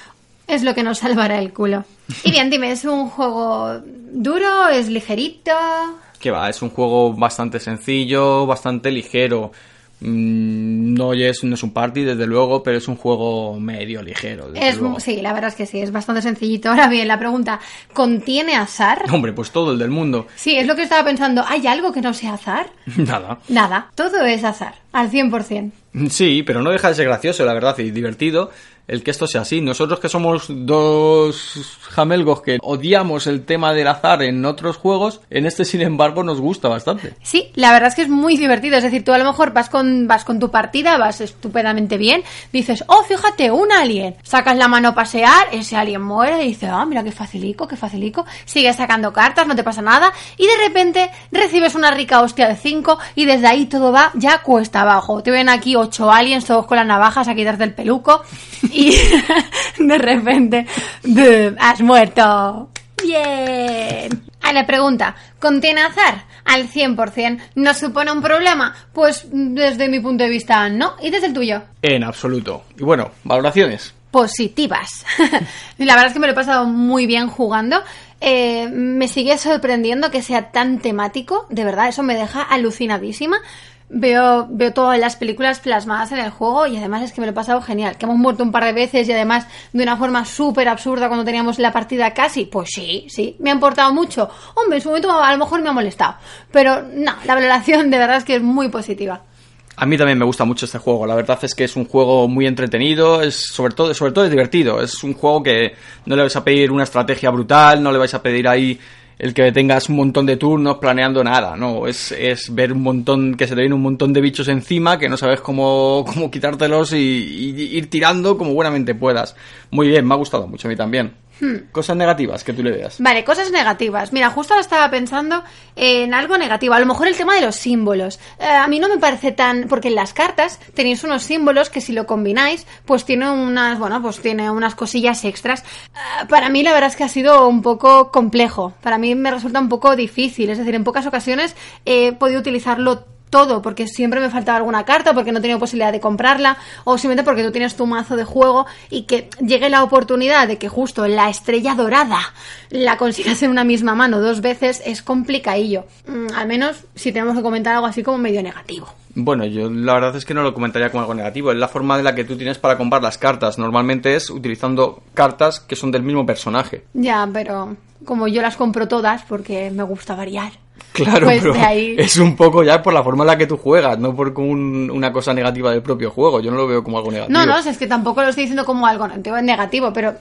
es lo que nos salvará el culo. Y bien, dime, ¿es un juego duro? ¿Es ligerito? Que va, es un juego bastante sencillo, bastante ligero. Mm, No es, no es un party, desde luego, pero es un juego medio ligero. desde Es, luego. sí, la verdad es que sí, es bastante sencillito. Ahora bien, la pregunta, ¿contiene azar? Hombre, pues todo el del mundo. Sí, es lo que estaba pensando. ¿Hay algo que no sea azar? Nada. Nada, todo es azar, al 100%. Sí, pero no deja de ser gracioso, la verdad, y divertido el que esto sea así. Nosotros que somos dos jamelgos que odiamos el tema del azar en otros juegos, en este, sin embargo, nos gusta bastante. Sí, la verdad es que es muy divertido. Es decir, tú a lo mejor vas con, vas con tu partida, vas estupendamente bien, dices, oh, fíjate, un alien. Sacas la mano a pasear, ese alien muere y dices, ah, mira qué facilico, qué facilico. Sigues sacando cartas, no te pasa nada. Y de repente recibes una rica hostia de 5 y desde ahí todo va ya cuesta abajo. Te ven aquí ocho aliens, todos con las navajas a quitarte el peluco. Y de repente, ¡bum! has muerto. Bien. A la pregunta, ¿contiene azar? Al 100%. ¿No supone un problema? Pues desde mi punto de vista no. ¿Y desde el tuyo? En absoluto. Y bueno, valoraciones. Positivas. la verdad es que me lo he pasado muy bien jugando. Eh, me sigue sorprendiendo que sea tan temático. De verdad, eso me deja alucinadísima. Veo, veo todas las películas plasmadas en el juego y además es que me lo he pasado genial. Que hemos muerto un par de veces y además de una forma súper absurda cuando teníamos la partida casi. Pues sí, sí, me ha importado mucho. Hombre, en su momento a lo mejor me ha molestado. Pero no, la valoración de verdad es que es muy positiva. A mí también me gusta mucho este juego. La verdad es que es un juego muy entretenido, es sobre todo, sobre todo es divertido. Es un juego que no le vais a pedir una estrategia brutal, no le vais a pedir ahí el que tengas un montón de turnos planeando nada, no, es, es ver un montón, que se te viene un montón de bichos encima, que no sabes cómo, cómo quitártelos y, y ir tirando como buenamente puedas. Muy bien, me ha gustado mucho a mí también. Cosas negativas que tú le veas. Vale, cosas negativas. Mira, justo ahora estaba pensando en algo negativo. A lo mejor el tema de los símbolos. Eh, a mí no me parece tan. Porque en las cartas tenéis unos símbolos que si lo combináis, pues tiene unas. Bueno, pues tiene unas cosillas extras. Eh, para mí, la verdad es que ha sido un poco complejo. Para mí me resulta un poco difícil. Es decir, en pocas ocasiones he podido utilizarlo todo, porque siempre me faltaba alguna carta, porque no he tenido posibilidad de comprarla, o simplemente porque tú tienes tu mazo de juego y que llegue la oportunidad de que justo la estrella dorada la consigas en una misma mano dos veces, es complicadillo. Mm, al menos si tenemos que comentar algo así como medio negativo. Bueno, yo la verdad es que no lo comentaría como algo negativo. Es la forma de la que tú tienes para comprar las cartas. Normalmente es utilizando cartas que son del mismo personaje. Ya, pero como yo las compro todas porque me gusta variar. Claro, Pues pero ahí- es un poco ya por la forma en la que tú juegas, no por un- una cosa negativa del propio juego. Yo no lo veo como algo negativo. No, no, es que tampoco lo estoy diciendo como algo negativo, pero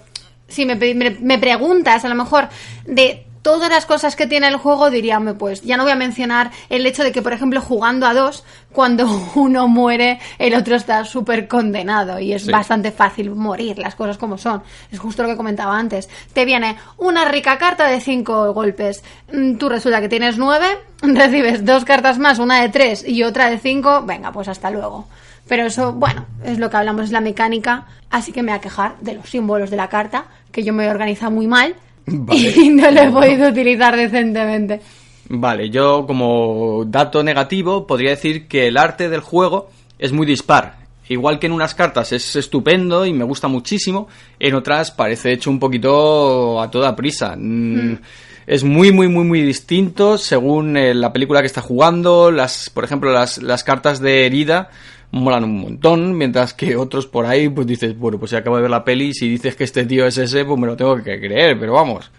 si me, me, me preguntas a lo mejor de todas las cosas que tiene el juego, diría, "Hombre, pues ya no voy a mencionar el hecho de que, por ejemplo, jugando a dos, cuando uno muere, el otro está súper condenado y es Sí. bastante fácil morir, las cosas como son. Es justo lo que comentaba antes. Te viene una rica carta de cinco golpes. Mm, Tú resulta que tienes nueve, recibes dos cartas más, una de tres y otra de cinco, venga, pues hasta luego. Pero eso, bueno, es lo que hablamos, es la mecánica, así que me voy a quejar de los símbolos de la carta, que yo me he organizado muy mal Vale. y no lo he podido utilizar decentemente. Vale, yo como dato negativo podría decir que el arte del juego es muy dispar. Igual que en unas cartas es estupendo y me gusta muchísimo, en otras parece hecho un poquito a toda prisa. Mm, Es muy, muy, muy, muy distinto según eh, la película que está jugando. Las, por ejemplo, las, las cartas de herida molan un montón, mientras que otros por ahí, pues dices, bueno, pues si acabo de ver la peli si dices que este tío es ese, pues me lo tengo que creer, pero vamos.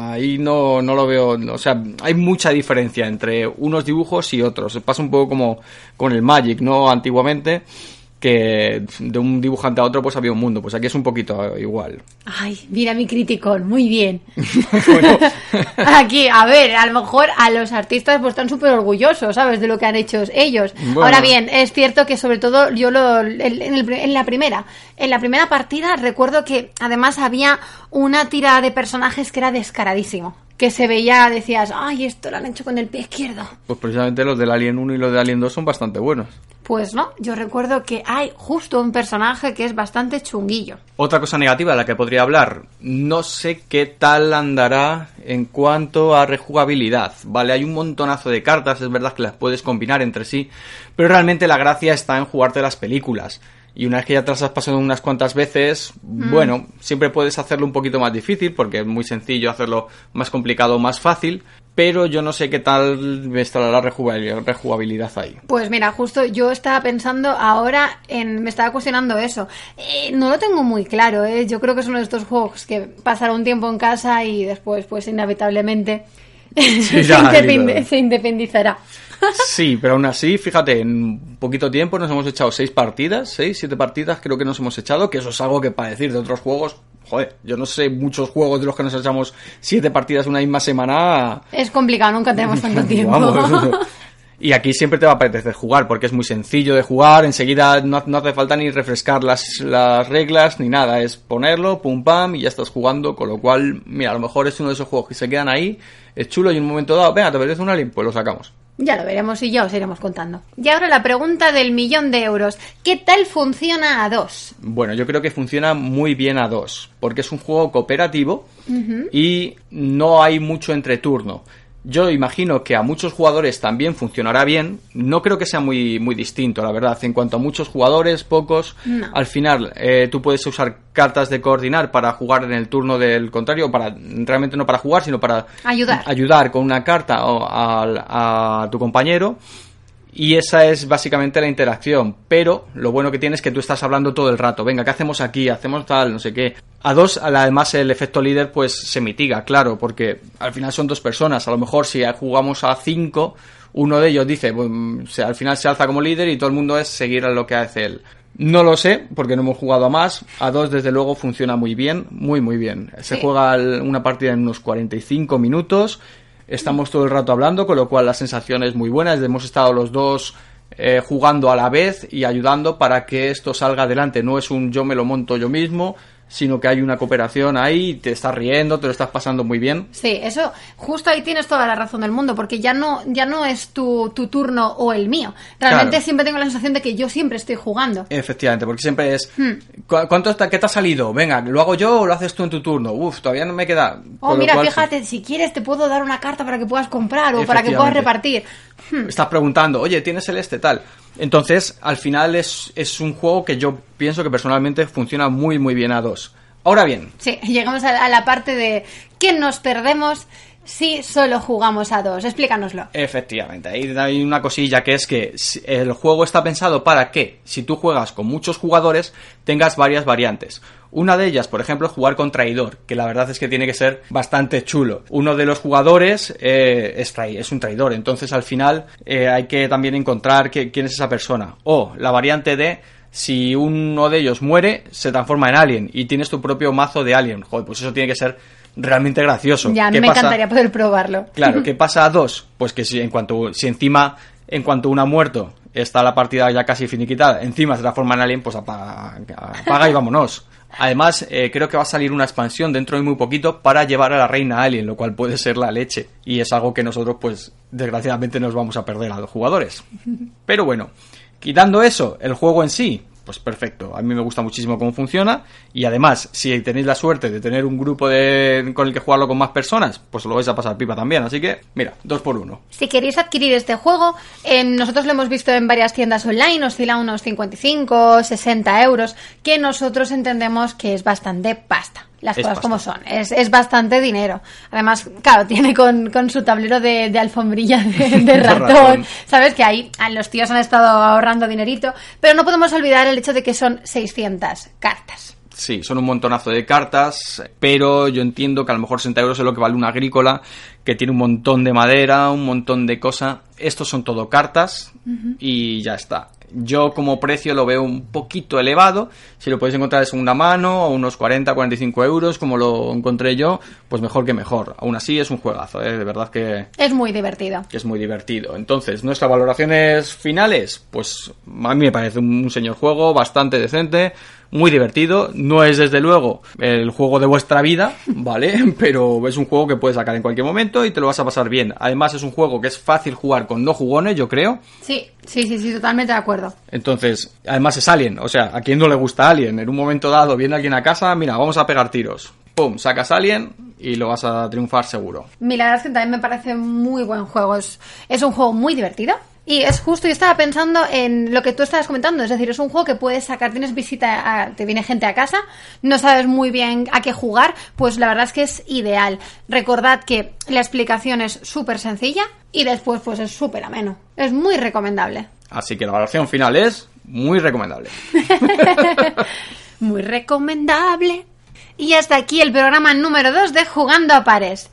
Ahí no, no lo veo, o sea, hay mucha diferencia entre unos dibujos y otros. Pasa un poco como con el Magic, ¿no? Antiguamente, que de un dibujante a otro pues había un mundo, pues aquí es un poquito igual. Ay, mira mi criticón, muy bien. Bueno. Aquí, a ver, a lo mejor a los artistas pues están súper orgullosos, ¿sabes? De lo que han hecho ellos. Bueno. Ahora bien, es cierto que sobre todo yo lo, en, el- en la primera, en la primera partida recuerdo que además había una tira de personajes que era descaradísimo. Que se veía, decías, ay, esto lo han hecho con el pie izquierdo. Pues precisamente los del Alien 1 y los de Alien 2 son bastante buenos. Pues no, yo recuerdo que hay justo un personaje que es bastante chunguillo. Otra cosa negativa de la que podría hablar, no sé qué tal andará en cuanto a rejugabilidad, ¿vale? Hay un montonazo de cartas, es verdad que las puedes combinar entre sí, pero realmente la gracia está en jugarte las películas. Y una vez que ya te las has pasado unas cuantas veces, bueno, siempre puedes hacerlo un poquito más difícil, porque es muy sencillo hacerlo más complicado o más fácil, pero yo no sé qué tal estará la rejugabilidad, ahí. Pues mira, justo yo estaba pensando ahora en. Me estaba cuestionando eso. Eh, no lo tengo muy claro, ¿eh? Yo creo que es uno de estos juegos que pasará un tiempo en casa y después, pues inevitablemente. ya, se independizará. Sí, pero aún así, fíjate, en poquito tiempo nos hemos echado seis partidas, seis, siete partidas creo que nos hemos echado, que eso es algo que para decir de otros juegos, joder, yo no sé muchos juegos de los que nos echamos siete partidas una misma semana. Es complicado, nunca tenemos tanto tiempo. Vamos. Y aquí siempre te va a apetecer jugar, porque es muy sencillo de jugar, enseguida no, no hace falta ni refrescar las, las reglas ni nada, es ponerlo, pum pam, y ya estás jugando, con lo cual, mira, a lo mejor es uno de esos juegos que se quedan ahí, es chulo y en un momento dado, venga, ¿te apetece un alien? Pues lo sacamos. Ya lo veremos y ya os iremos contando. Y ahora la pregunta del millón de euros. ¿Qué tal funciona a dos? Bueno, yo creo que funciona muy bien a dos, porque es un juego cooperativo y no hay mucho entreturno. Yo imagino que a muchos jugadores también funcionará bien. No creo que sea muy, muy distinto, la verdad. En cuanto a muchos jugadores, pocos, No. al final eh, tú puedes usar cartas de coordinar para jugar en el turno del contrario, para realmente no para jugar, sino para Ayudar. ayudar con una carta o al- a tu compañero. Y esa es básicamente la interacción. Pero lo bueno que tiene es que tú estás hablando todo el rato. Venga, ¿qué hacemos aquí? Hacemos tal, no sé qué. A dos, además, el efecto líder pues se mitiga, claro, porque al final son dos personas. A lo mejor si jugamos a cinco, uno de ellos dice, "Bueno, se- al final se alza como líder y todo el mundo es seguir a lo que hace él. No lo sé, porque no hemos jugado a más. A dos, desde luego, funciona muy bien, muy, muy bien. Se Sí. juega una partida en unos 45 minutos. Estamos todo el rato hablando, con lo cual la sensación es muy buena. Hemos estado los dos eh, jugando a la vez y ayudando para que esto salga adelante. No es un yo me lo monto yo mismo, sino que hay una cooperación ahí, te estás riendo, te lo estás pasando muy bien. Sí, eso, justo ahí tienes toda la razón del mundo, porque ya no, ya no es tu, tu turno o el mío. Realmente Claro. siempre tengo la sensación de que yo siempre estoy jugando. Efectivamente, porque siempre es Hmm. ¿cu- ¿cuánto está, qué te ha salido? Venga, ¿lo hago yo o lo haces tú en tu turno? Uf, todavía no me queda. Oh, Con mira, cual, fíjate, si quieres te puedo dar una carta para que puedas comprar o para que puedas repartir. Hmm. Estás preguntando, oye, ¿tienes el este tal? Entonces, al final es, es un juego que yo pienso que personalmente funciona muy, muy bien a dos. Ahora bien, Sí, llegamos a, la parte de ¿qué nos perdemos si solo jugamos a dos? Explícanoslo. efectivamente, ahí hay una cosilla que es que el juego está pensado para que, si tú juegas con muchos jugadores, tengas varias variantes. Una de ellas, por ejemplo, jugar con traidor, que la verdad es que tiene que ser bastante chulo. Uno de los jugadores eh, es un traidor, entonces al final eh, hay que también encontrar que- quién es esa persona. O la variante de si uno de ellos muere, se transforma en alien y tienes tu propio mazo de alien. Joder, pues eso tiene que ser realmente gracioso. Ya, ¿Qué me pasa? encantaría poder probarlo. Claro, ¿qué pasa a dos? Pues que si en cuanto si encima en cuanto uno ha muerto está la partida ya casi finiquitada, encima se transforma en alien, pues apaga, apaga y vámonos. Además, eh, creo que va a salir una expansión dentro de muy poquito para llevar a la reina alien, lo cual puede ser la leche. Y es algo que nosotros, pues, desgraciadamente nos vamos a perder a los jugadores. Pero bueno, quitando eso, el juego en sí, pues perfecto. A mí me gusta muchísimo cómo funciona. Y además, si tenéis la suerte de tener un grupo de, con el que jugarlo con más personas, pues lo vais a pasar pipa también. Así que, mira, dos por uno. Si queréis adquirir este juego, eh, nosotros lo hemos visto en varias tiendas online, oscila unos 55, 60 euros, que nosotros entendemos que es bastante pasta. Las Es cosas pasta. como son, es, es bastante dinero. Además, claro, tiene con, con su tablero de, de alfombrilla de, ratón. ratón. Sabes que ahí ah, los tíos han estado ahorrando dinerito, pero no podemos olvidar el hecho de que son 600 cartas. Sí, son un montonazo de cartas, pero yo entiendo que a lo mejor 60 euros es lo que vale una agrícola, que tiene un montón de madera, un montón de cosas. Estos son todo cartas y ya está. Yo como precio lo veo un poquito elevado. Si lo podéis encontrar de segunda mano, a unos 40, 45 euros, como lo encontré yo, pues mejor que mejor. Aún así es un juegazo, ¿eh? de verdad que, Es muy divertido. que es muy divertido. Entonces, nuestras valoraciones finales, pues a mí me parece un, un señor juego bastante decente, muy divertido. No es desde luego el juego de vuestra vida, ¿vale? Pero es un juego que puedes sacar en cualquier momento y te lo vas a pasar bien. Además, es un juego que es fácil jugar con no jugones, yo creo. Sí, sí, sí, sí, totalmente de acuerdo. Entonces, además es Alien, o sea, a quien no le gusta Alien, en un momento dado viene alguien a casa, mira, vamos a pegar tiros. Pum, sacas Alien y lo vas a triunfar seguro. Mi la verdad es que también me parece muy buen juego. Es, es un juego muy divertido. Y es justo, yo estaba pensando en lo que tú estabas comentando, es decir, es un juego que puedes sacar, tienes visita, a- te viene gente a casa, no sabes muy bien a qué jugar, pues la verdad es que es ideal. Recordad que la explicación es súper sencilla y después pues es súper ameno. Es muy recomendable. Así que la valoración final es muy recomendable. Muy recomendable. Y hasta aquí el programa número 2 de Jugando a Pares.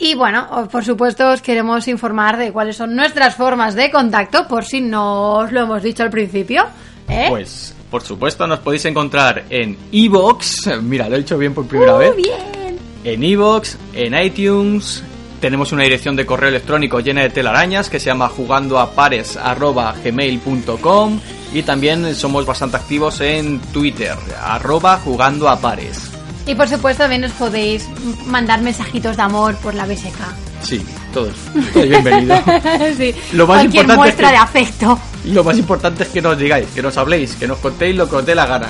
Y bueno, por supuesto os queremos informar de cuáles son nuestras formas de contacto, por si no os lo hemos dicho al principio. ¿eh? Pues, por supuesto, nos podéis encontrar en Evox. Mira, lo he hecho bien por primera vez. Muy bien. En Evox, en iTunes. Tenemos una dirección de correo electrónico llena de telarañas que se llama jugandoapares.gmail.com y también somos bastante activos en Twitter, arroba jugando a pares. Y por supuesto también os podéis mandar mensajitos de amor por la BSK. Sí, todos, todos bienvenido. sí. Lo más Cualquier importante es muestra que- de afecto. Y lo más importante es que nos digáis, que nos habléis, que nos contéis lo que os dé la gana.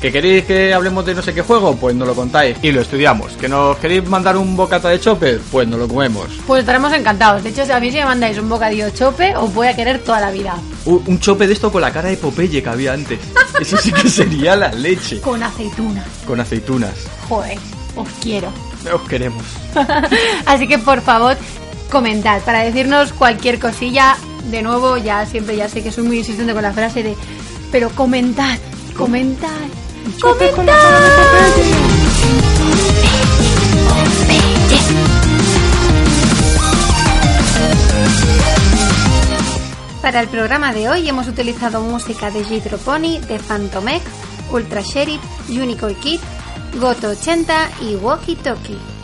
¿Que queréis que hablemos de no sé qué juego? Pues nos lo contáis y lo estudiamos. ¿Que nos queréis mandar un bocata de chopper? Pues nos lo comemos. Pues estaremos encantados. De hecho, si a mí si me mandáis un bocadillo chope, os voy a querer toda la vida. Uh, un chope de esto con la cara de Popeye que había antes. Eso sí que sería la leche. Con aceitunas. Con aceitunas. Joder, os quiero. Os queremos. Así que por favor, comentad para decirnos cualquier cosilla. De nuevo, ya siempre ya sé que soy muy insistente con la frase de pero comentad, comentad. Para el programa de hoy hemos utilizado música de Jitro Pony, de Phantom X, Ultra Sheriff, Unicorn Kid, Goto 80 y Walkie Talkie.